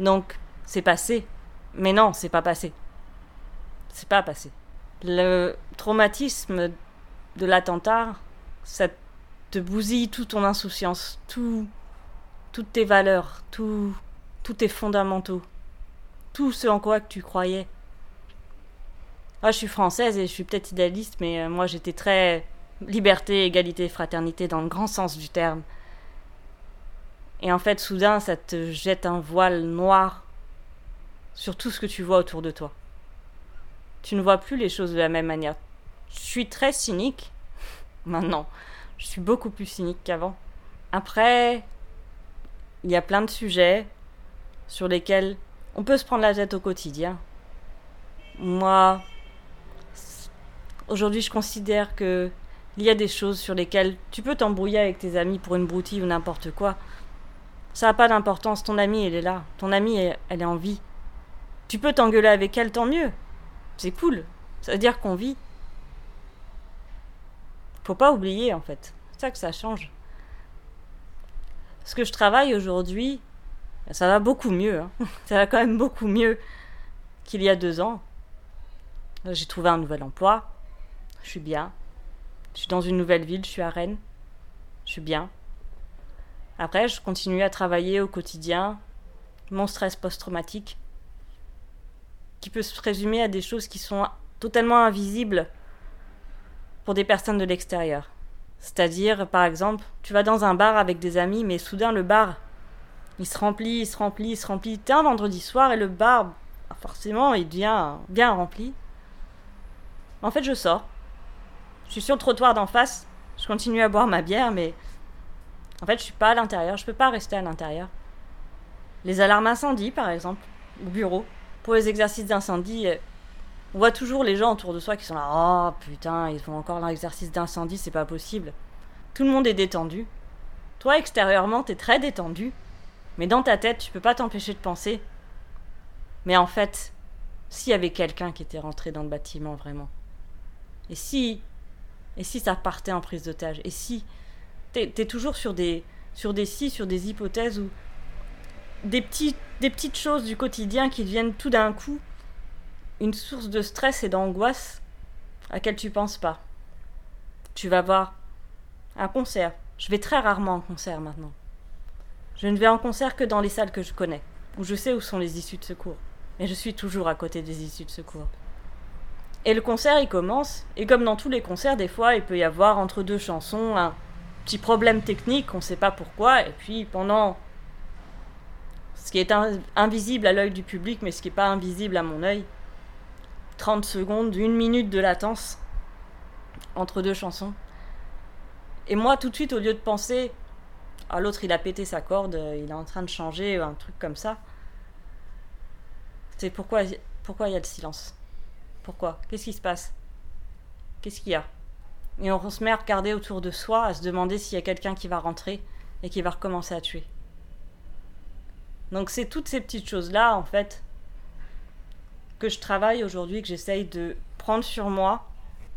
Donc c'est passé. Mais non, c'est pas passé. C'est pas passé. Le traumatisme de l'attentat, ça te bousille toute ton insouciance, tout, toutes tes valeurs, tout, tous tes fondamentaux, tout ce en quoi que tu croyais. Ah, je suis française et je suis peut-être idéaliste, mais euh, moi j'étais très liberté, égalité, fraternité dans le grand sens du terme. Et en fait, soudain, ça te jette un voile noir sur tout ce que tu vois autour de toi. Tu ne vois plus les choses de la même manière. Je suis très cynique <laughs> maintenant. Je suis beaucoup plus cynique qu'avant. Après, il y a plein de sujets sur lesquels on peut se prendre la tête au quotidien. Moi, aujourd'hui, je considère que il y a des choses sur lesquelles tu peux t'embrouiller avec tes amis pour une broutille ou n'importe quoi. Ça n'a pas d'importance. Ton amie, elle est là. Ton amie, elle est en vie. Tu peux t'engueuler avec elle, tant mieux. C'est cool. Ça veut dire qu'on vit. Faut pas oublier, en fait. C'est ça que ça change. Ce que je travaille aujourd'hui, ça va beaucoup mieux. Hein. <laughs> Ça va quand même beaucoup mieux qu'il y a deux ans. J'ai trouvé un nouvel emploi. Je suis bien. Je suis dans une nouvelle ville, je suis à Rennes. Je suis bien. Après, je continue à travailler au quotidien mon stress post-traumatique, qui peut se résumer à des choses qui sont totalement invisibles pour des personnes de l'extérieur. C'est-à-dire, par exemple, tu vas dans un bar avec des amis, mais soudain le bar, il se remplit, il se remplit, il se remplit. T'es un vendredi soir et le bar, bah, forcément, il devient bien rempli. En fait, je sors. Je suis sur le trottoir d'en face. Je continue à boire ma bière, mais en fait, je suis pas à l'intérieur. Je peux pas rester à l'intérieur. Les alarmes incendie, par exemple, au bureau, pour les exercices d'incendie, euh, on voit toujours les gens autour de soi qui sont là. Oh putain, ils font encore l'exercice d'incendie, c'est pas possible. Tout le monde est détendu. Toi, extérieurement, t'es très détendu. Mais dans ta tête, tu peux pas t'empêcher de penser. Mais en fait, s'il y avait quelqu'un qui était rentré dans le bâtiment vraiment. Et si et si ça partait en prise d'otage Et si T'es es toujours sur des, sur des si, sur des hypothèses ou des, petits, des petites choses du quotidien qui deviennent tout d'un coup une source de stress et d'angoisse à laquelle tu penses pas. Tu vas voir un concert. Je vais très rarement en concert maintenant. Je ne vais en concert que dans les salles que je connais, où je sais où sont les issues de secours. Et je suis toujours à côté des issues de secours. Et le concert, il commence, et comme dans tous les concerts, des fois, il peut y avoir entre deux chansons un petit problème technique, on ne sait pas pourquoi, et puis pendant ce qui est invisible à l'œil du public, mais ce qui n'est pas invisible à mon œil, 30 secondes, une minute de latence entre deux chansons. Et moi, tout de suite, au lieu de penser, ah, l'autre, il a pété sa corde, il est en train de changer, un truc comme ça, c'est pourquoi pourquoi il y a le silence? Pourquoi? Qu'est-ce qui se passe? Qu'est-ce qu'il y a? Et on se met à regarder autour de soi, à se demander s'il y a quelqu'un qui va rentrer et qui va recommencer à tuer. Donc c'est toutes ces petites choses-là, en fait, que je travaille aujourd'hui, que j'essaye de prendre sur moi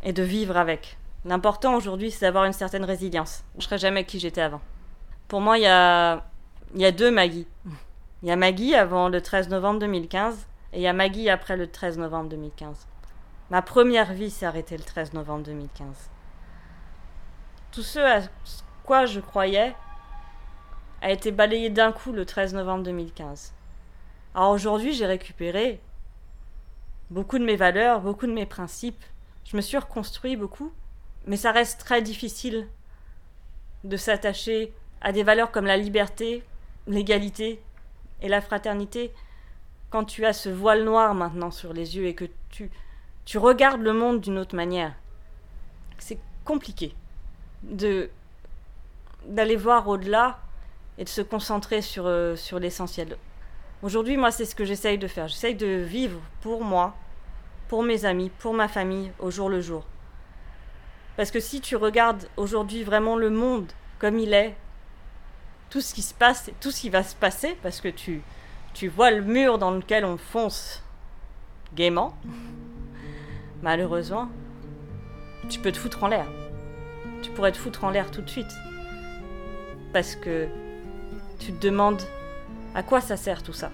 et de vivre avec. L'important aujourd'hui, c'est d'avoir une certaine résilience. Je ne serai jamais qui j'étais avant. Pour moi, il y a, y a deux Maggie. Il y a Maggie avant le 13 novembre 2015 et il y a Maggie après le 13 novembre 2015. Ma première vie s'est arrêtée le 13 novembre 2015. Tout ce à quoi je croyais a été balayé d'un coup le 13 novembre 2015. Alors aujourd'hui, j'ai récupéré beaucoup de mes valeurs, beaucoup de mes principes. Je me suis reconstruit beaucoup, mais ça reste très difficile de s'attacher à des valeurs comme la liberté, l'égalité et la fraternité quand tu as ce voile noir maintenant sur les yeux et que tu tu regardes le monde d'une autre manière. C'est compliqué de d'aller voir au-delà et de se concentrer sur, euh, sur l'essentiel. Aujourd'hui, moi, c'est ce que j'essaye de faire. J'essaye de vivre pour moi, pour mes amis, pour ma famille, au jour le jour. Parce que si tu regardes aujourd'hui vraiment le monde comme il est, tout ce qui se passe, tout ce qui va se passer, parce que tu, tu vois le mur dans lequel on fonce gaiement, malheureusement, tu peux te foutre en l'air. Tu pourrais te foutre en l'air tout de suite. Parce que tu te demandes à quoi ça sert tout ça.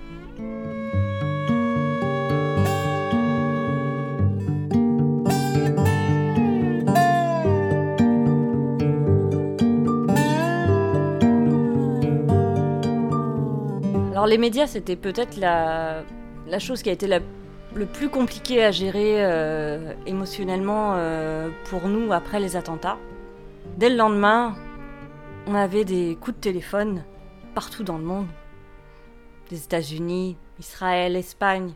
Alors les médias, c'était peut-être la, chose qui a été la le plus compliqué à gérer euh, émotionnellement euh, pour nous après les attentats. Dès le lendemain, on avait des coups de téléphone partout dans le monde. Des États-Unis, Israël, Espagne,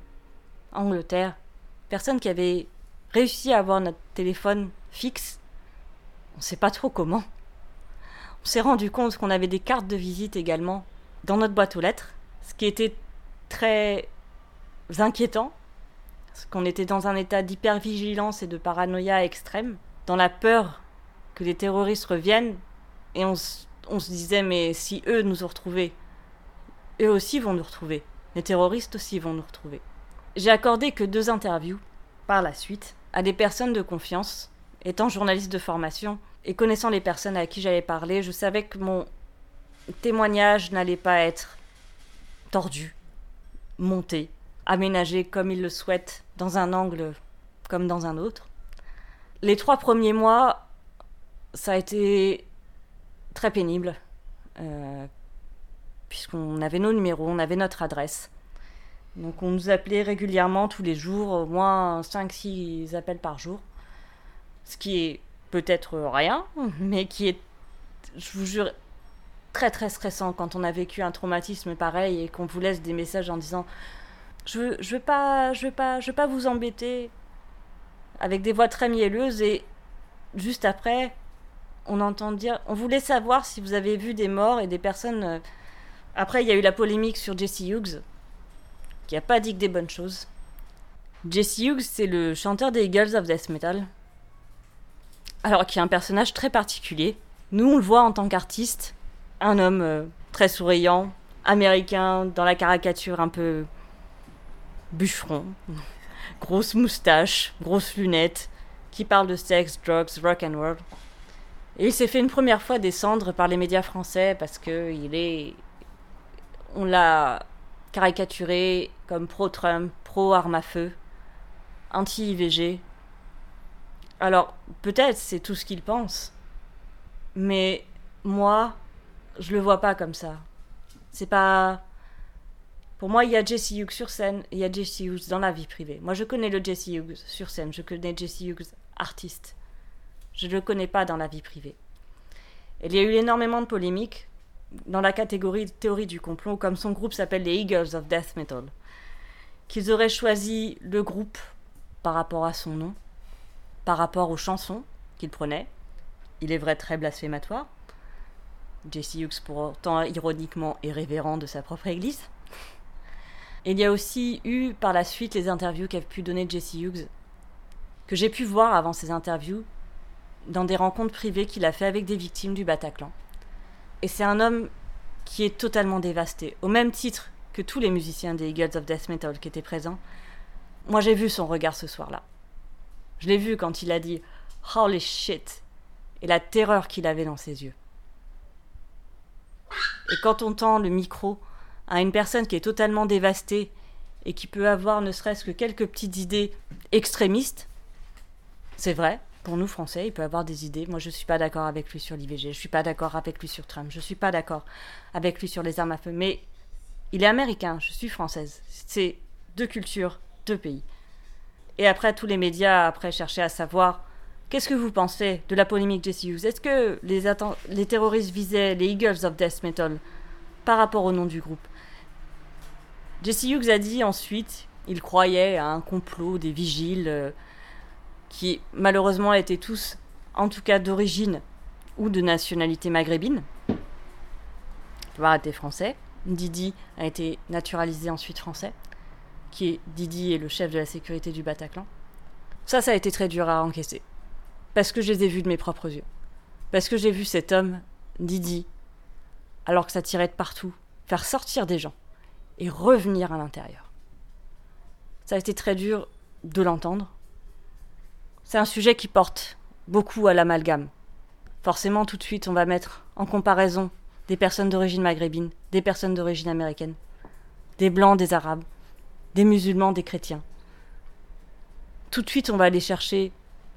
Angleterre. Personne qui avait réussi à avoir notre téléphone fixe. On ne sait pas trop comment. On s'est rendu compte qu'on avait des cartes de visite également dans notre boîte aux lettres, ce qui était très inquiétant parce qu'on était dans un état d'hypervigilance et de paranoïa extrême, dans la peur que les terroristes reviennent, et on, on se disait, mais si eux nous ont retrouvés, eux aussi vont nous retrouver. Les terroristes aussi vont nous retrouver. J'ai accordé que deux interviews, par la suite, à des personnes de confiance. Étant journaliste de formation et connaissant les personnes à qui j'allais parler, je savais que mon témoignage n'allait pas être tordu, monté, aménagé comme il le souhaite, dans un angle comme dans un autre. Les trois premiers mois, ça a été très pénible, euh, puisqu'on avait nos numéros, on avait notre adresse. Donc on nous appelait régulièrement tous les jours, au moins 5-6 appels par jour. Ce qui est peut-être rien, <laughs> mais qui est, je vous jure, très très stressant quand on a vécu un traumatisme pareil et qu'on vous laisse des messages en disant je je veux pas, je veux pas, je veux pas vous embêter avec des voix très mielleuses et juste après, on entend dire, on voulait savoir si vous avez vu des morts et des personnes. Euh, après, il y a eu la polémique sur Jesse Hughes, qui a pas dit que des bonnes choses. Jesse Hughes, c'est le chanteur des Eagles of Death Metal. Alors, qui est un personnage très particulier. Nous, on le voit en tant qu'artiste, un homme euh, très souriant, américain, dans la caricature un peu bûcheron, <laughs> grosse moustache, grosse lunettes, qui parle de sexe, drugs, rock and roll. Et il s'est fait une première fois descendre par les médias français parce que il est, on l'a caricaturé comme pro-Trump, pro-arme à feu, anti-IVG. Alors peut-être c'est tout ce qu'il pense, mais moi, je le vois pas comme ça. C'est pas pour moi, il y a Jesse Hughes sur scène il y a Jesse Hughes dans la vie privée. Moi, je connais le Jesse Hughes sur scène, je connais Jesse Hughes artiste. Je ne le connais pas dans la vie privée. il y a eu énormément de polémiques dans la catégorie de théorie du complot, comme son groupe s'appelle les Eagles of Death Metal. Qu'ils auraient choisi le groupe par rapport à son nom, par rapport aux chansons qu'il prenait. Il est vrai très blasphématoire. Jesse Hughes, pourtant ironiquement, est de sa propre église. Il y a aussi eu par la suite les interviews qu'a pu donner Jesse Hughes, que j'ai pu voir avant ces interviews, dans des rencontres privées qu'il a fait avec des victimes du Bataclan. Et c'est un homme qui est totalement dévasté, au même titre que tous les musiciens des Eagles of Death Metal qui étaient présents. Moi j'ai vu son regard ce soir-là. Je l'ai vu quand il a dit Holy shit et la terreur qu'il avait dans ses yeux. Et quand on tend le micro à une personne qui est totalement dévastée et qui peut avoir ne serait-ce que quelques petites idées extrémistes, c'est vrai, pour nous Français, il peut avoir des idées. Moi, je ne suis pas d'accord avec lui sur l'IVG, je ne suis pas d'accord avec lui sur Trump, je ne suis pas d'accord avec lui sur les armes à feu, mais il est américain, je suis française. C'est deux cultures, deux pays. Et après, tous les médias après cherchaient à savoir qu'est-ce que vous pensez de la polémique Jesse Hughes? Est-ce que les, les terroristes visaient les Eagles of Death Metal par rapport au nom du groupe? Jesse Hughes a dit ensuite il croyait à un complot des vigiles euh, qui malheureusement étaient tous, en tout cas d'origine ou de nationalité maghrébine. a été français. Didi a été naturalisé ensuite français, qui est Didi est le chef de la sécurité du Bataclan. Ça, ça a été très dur à encaisser. Parce que je les ai vus de mes propres yeux. Parce que j'ai vu cet homme, Didi, alors que ça tirait de partout, faire sortir des gens et revenir à l'intérieur. Ça a été très dur de l'entendre. C'est un sujet qui porte beaucoup à l'amalgame. Forcément, tout de suite, on va mettre en comparaison des personnes d'origine maghrébine, des personnes d'origine américaine, des blancs, des arabes, des musulmans, des chrétiens. Tout de suite, on va aller chercher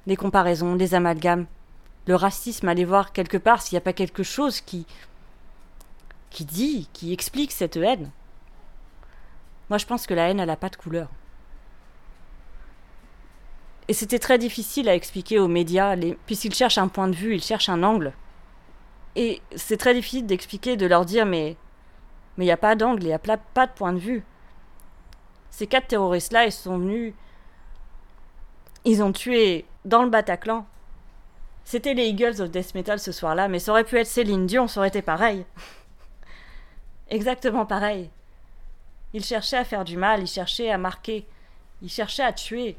des comparaisons, des amalgames, le racisme, aller voir quelque part s'il n'y a pas quelque chose qui, qui dit, qui explique cette haine. Moi, je pense que la haine, elle n'a pas de couleur. Et c'était très difficile à expliquer aux médias, puisqu'ils cherchent un point de vue, ils cherchent un angle. Et c'est très difficile d'expliquer, de leur dire, mais mais il n'y a pas d'angle, il n'y a pas de point de vue. Ces quatre terroristes-là, ils sont venus. Ils ont tué dans le Bataclan. C'était les Eagles of Death Metal ce soir-là, mais ça aurait pu être Céline Dion, ça aurait été pareil. <laughs> Exactement pareil. Ils cherchaient à faire du mal, ils cherchaient à marquer, ils cherchaient à tuer.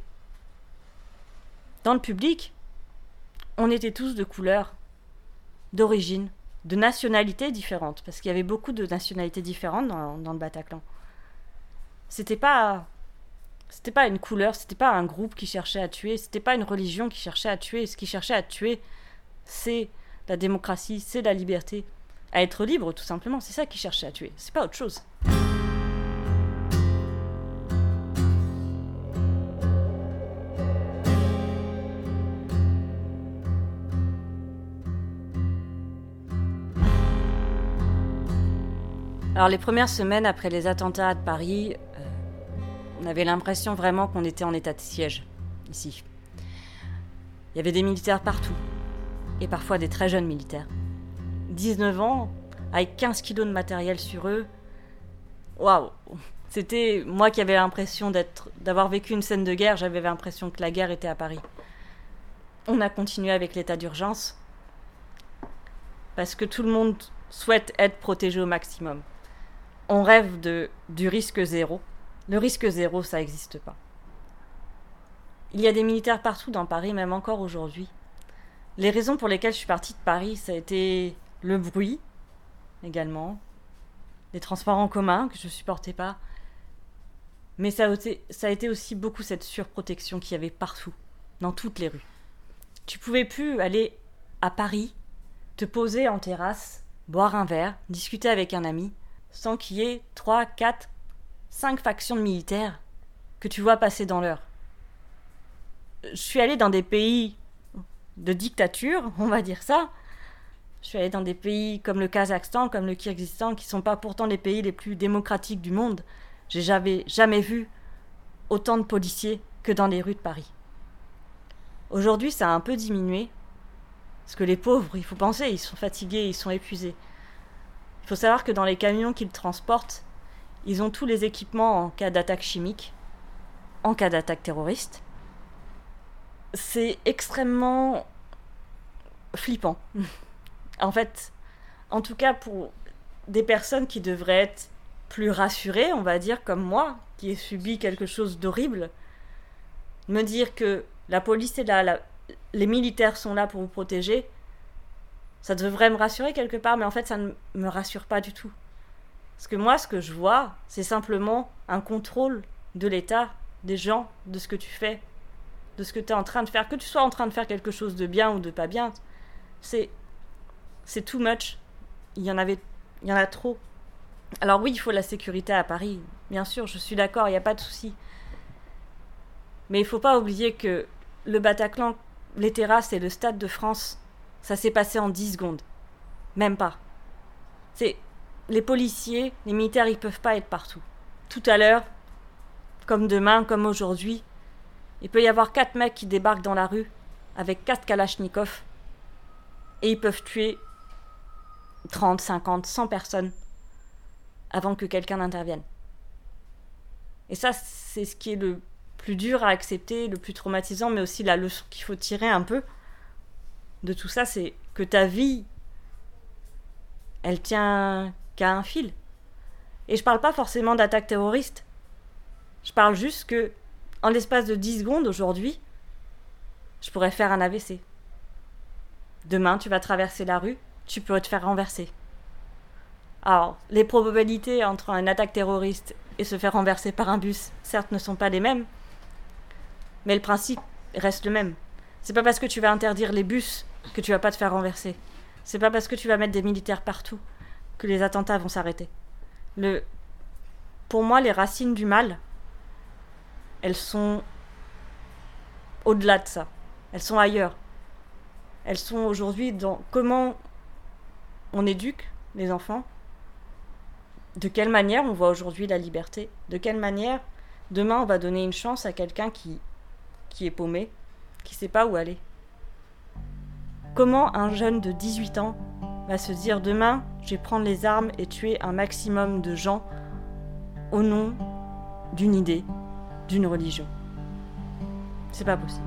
Dans le public, on était tous de couleur, d'origine, de nationalités différentes, parce qu'il y avait beaucoup de nationalités différentes dans, dans le Bataclan. C'était pas c'était pas une couleur, c'était pas un groupe qui cherchait à tuer, c'était pas une religion qui cherchait à tuer. Ce qui cherchait à tuer, c'est la démocratie, c'est la liberté, à être libre tout simplement. C'est ça qui cherchait à tuer. C'est pas autre chose. Alors les premières semaines après les attentats de Paris, euh, on avait l'impression vraiment qu'on était en état de siège, ici. Il y avait des militaires partout, et parfois des très jeunes militaires. 19 ans, avec 15 kilos de matériel sur eux. Waouh C'était moi qui avais l'impression d'avoir vécu une scène de guerre, j'avais l'impression que la guerre était à Paris. On a continué avec l'état d'urgence, parce que tout le monde souhaite être protégé au maximum on rêve de, du risque zéro. Le risque zéro, ça n'existe pas. Il y a des militaires partout dans Paris, même encore aujourd'hui. Les raisons pour lesquelles je suis partie de Paris, ça a été le bruit, également, les transports en commun que je supportais pas, mais ça a, été, ça a été aussi beaucoup cette surprotection qu'il y avait partout, dans toutes les rues. Tu pouvais plus aller à Paris, te poser en terrasse, boire un verre, discuter avec un ami, sans qu'il y ait 3, 4, 5 factions militaires que tu vois passer dans l'heure. Je suis allé dans des pays de dictature, <laughs> on va dire ça. Je suis allé dans des pays comme le Kazakhstan, comme le Kyrgyzstan, qui ne sont pas pourtant les pays les plus démocratiques du monde. J'ai jamais, jamais vu autant de policiers que dans les rues de Paris. Aujourd'hui, ça a un peu diminué. Parce que les pauvres, il faut penser, ils sont fatigués, ils sont épuisés. Il faut savoir que dans les camions qu'ils transportent, ils ont tous les équipements en cas d'attaque chimique, en cas d'attaque terroriste. C'est extrêmement flippant. <laughs> en fait, en tout cas pour des personnes qui devraient être plus rassurées, on va dire, comme moi, qui ai subi quelque chose d'horrible, me dire que la police est là, les militaires sont là pour vous protéger, ça devrait me rassurer quelque part, mais en fait, ça ne me rassure pas du tout. Parce que moi, ce que je vois, c'est simplement un contrôle de l'État, des gens, de ce que tu fais, de ce que tu es en train de faire. Que tu sois en train de faire quelque chose de bien ou de pas bien, c'est c'est too much. Il y en avait, il y en a trop. Alors oui, il faut la sécurité à Paris, bien sûr, je suis d'accord, il n'y a pas de souci. Mais il faut pas oublier que le Bataclan, les terrasses et le Stade de France ça s'est passé en 10 secondes. Même pas. C'est les policiers, les militaires, ils peuvent pas être partout. Tout à l'heure, comme demain, comme aujourd'hui, il peut y avoir quatre mecs qui débarquent dans la rue avec quatre kalachnikovs et ils peuvent tuer 30, 50, 100 personnes avant que quelqu'un n'intervienne. Et ça, c'est ce qui est le plus dur à accepter, le plus traumatisant, mais aussi la leçon qu'il faut tirer un peu de tout ça, c'est que ta vie, elle tient qu'à un fil. Et je parle pas forcément d'attaque terroriste. Je parle juste que, en l'espace de 10 secondes aujourd'hui, je pourrais faire un AVC. Demain, tu vas traverser la rue, tu peux te faire renverser. Alors, les probabilités entre une attaque terroriste et se faire renverser par un bus, certes, ne sont pas les mêmes, mais le principe reste le même. C'est pas parce que tu vas interdire les bus que tu vas pas te faire renverser. C'est pas parce que tu vas mettre des militaires partout que les attentats vont s'arrêter. Le... Pour moi, les racines du mal, elles sont au-delà de ça. Elles sont ailleurs. Elles sont aujourd'hui dans comment on éduque les enfants, de quelle manière on voit aujourd'hui la liberté, de quelle manière demain on va donner une chance à quelqu'un qui, qui est paumé, qui sait pas où aller. Comment un jeune de 18 ans va se dire demain, je vais prendre les armes et tuer un maximum de gens au nom d'une idée, d'une religion? C'est pas possible.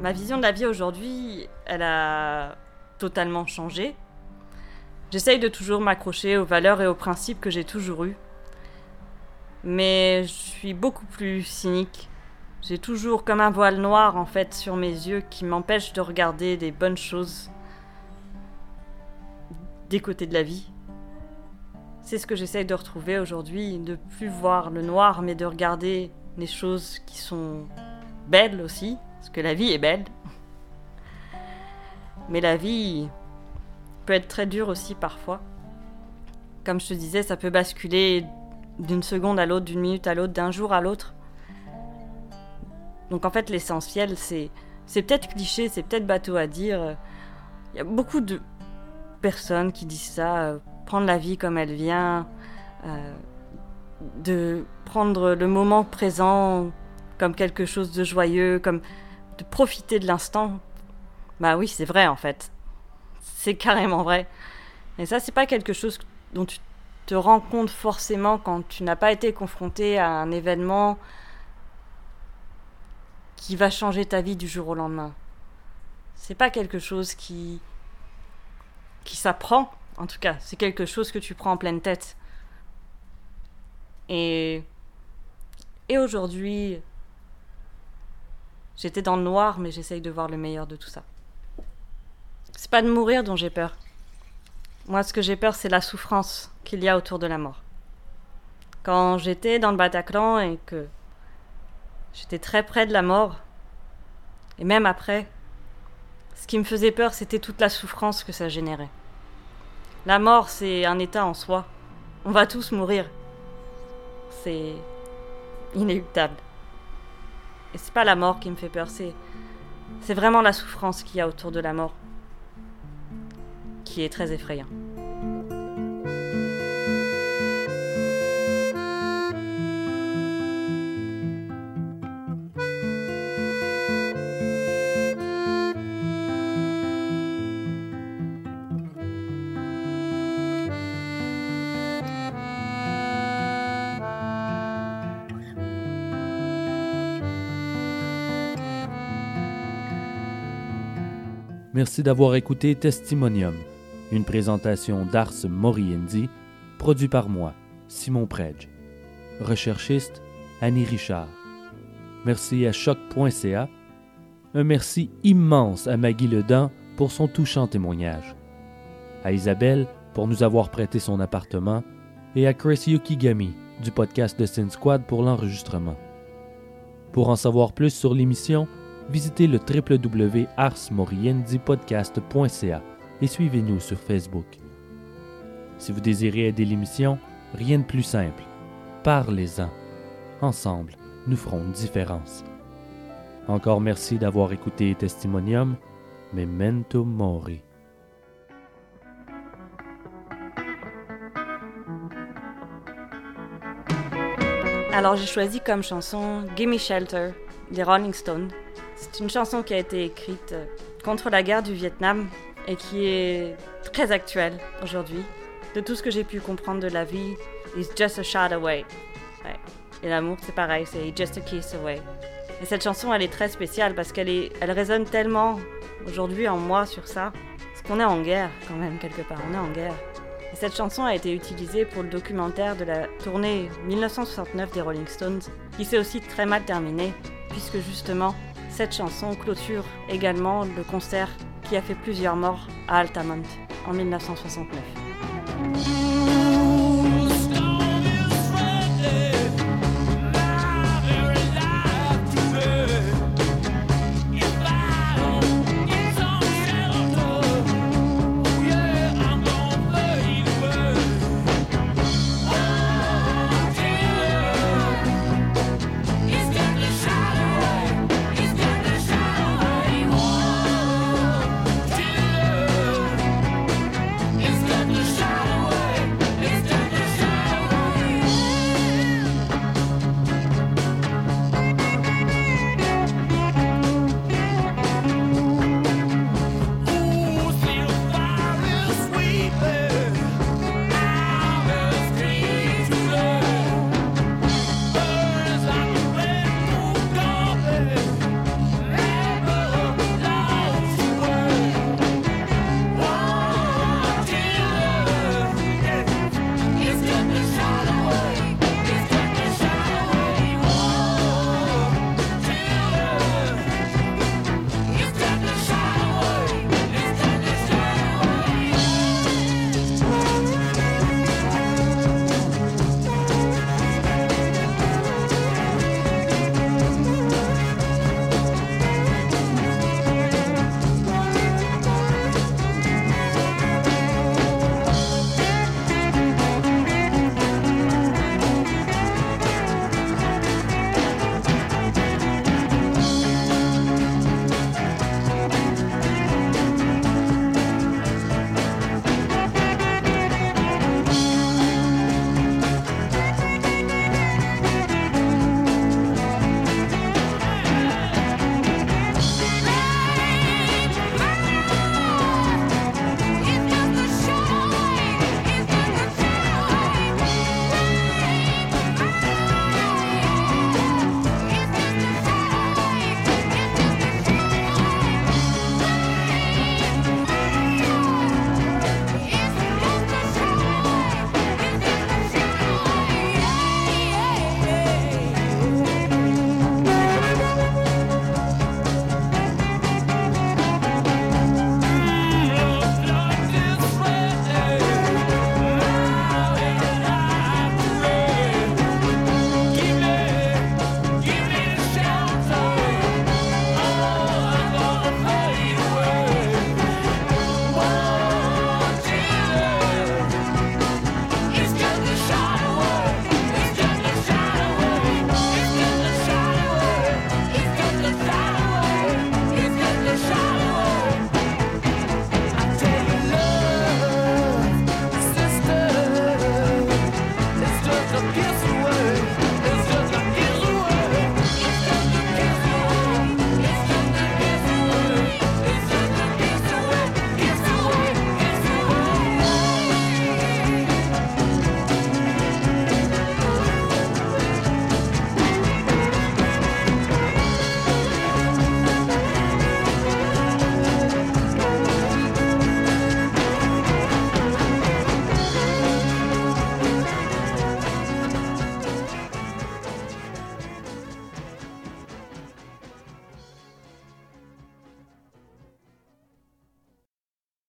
Ma vision de la vie aujourd'hui, elle a totalement changé. J'essaye de toujours m'accrocher aux valeurs et aux principes que j'ai toujours eus. Mais je suis beaucoup plus cynique. J'ai toujours comme un voile noir en fait sur mes yeux qui m'empêche de regarder des bonnes choses des côtés de la vie. C'est ce que j'essaye de retrouver aujourd'hui, de plus voir le noir mais de regarder les choses qui sont belles aussi, parce que la vie est belle. Mais la vie, peut être très dur aussi parfois. Comme je te disais, ça peut basculer d'une seconde à l'autre, d'une minute à l'autre, d'un jour à l'autre. Donc en fait, l'essentiel, c'est, c'est peut-être cliché, c'est peut-être bateau à dire. Il y a beaucoup de personnes qui disent ça, euh, prendre la vie comme elle vient, euh, de prendre le moment présent comme quelque chose de joyeux, comme de profiter de l'instant. Bah oui, c'est vrai en fait. C'est carrément vrai. Et ça, c'est pas quelque chose dont tu te rends compte forcément quand tu n'as pas été confronté à un événement qui va changer ta vie du jour au lendemain. C'est pas quelque chose qui qui s'apprend, en tout cas, c'est quelque chose que tu prends en pleine tête. Et et aujourd'hui, j'étais dans le noir, mais j'essaye de voir le meilleur de tout ça. C'est pas de mourir dont j'ai peur. Moi, ce que j'ai peur, c'est la souffrance qu'il y a autour de la mort. Quand j'étais dans le Bataclan et que j'étais très près de la mort, et même après, ce qui me faisait peur, c'était toute la souffrance que ça générait. La mort, c'est un état en soi. On va tous mourir. C'est inéluctable. Et c'est pas la mort qui me fait peur, c'est c'est vraiment la souffrance qu'il y a autour de la mort qui est très effrayant. Merci d'avoir écouté Testimonium une présentation d'Ars Moriendi, produit par moi, Simon Predge. Recherchiste, Annie Richard. Merci à choc.ca. Un merci immense à Maggie Ledan pour son touchant témoignage. À Isabelle pour nous avoir prêté son appartement et à Chris Yukigami du podcast de Sin Squad pour l'enregistrement. Pour en savoir plus sur l'émission, visitez le www.arsmoriendipodcast.ca et suivez-nous sur Facebook. Si vous désirez aider l'émission, rien de plus simple. Parlez-en. Ensemble, nous ferons une différence. Encore merci d'avoir écouté Testimonium, Memento Mori. Alors j'ai choisi comme chanson Gimme Shelter des Rolling Stones. C'est une chanson qui a été écrite euh, contre la guerre du Vietnam et qui est très actuelle aujourd'hui. De tout ce que j'ai pu comprendre de la vie, it's just a shot away. Et l'amour, c'est pareil, c'est just a kiss away. Et cette chanson, elle est très spéciale parce qu'elle elle résonne tellement aujourd'hui en moi sur ça. Parce qu'on est en guerre quand même quelque part, on est en guerre. Et cette chanson a été utilisée pour le documentaire de la tournée 1969 des Rolling Stones, qui s'est aussi très mal terminé, puisque justement, cette chanson clôture également le concert qui a fait plusieurs morts à Altamont en 1969.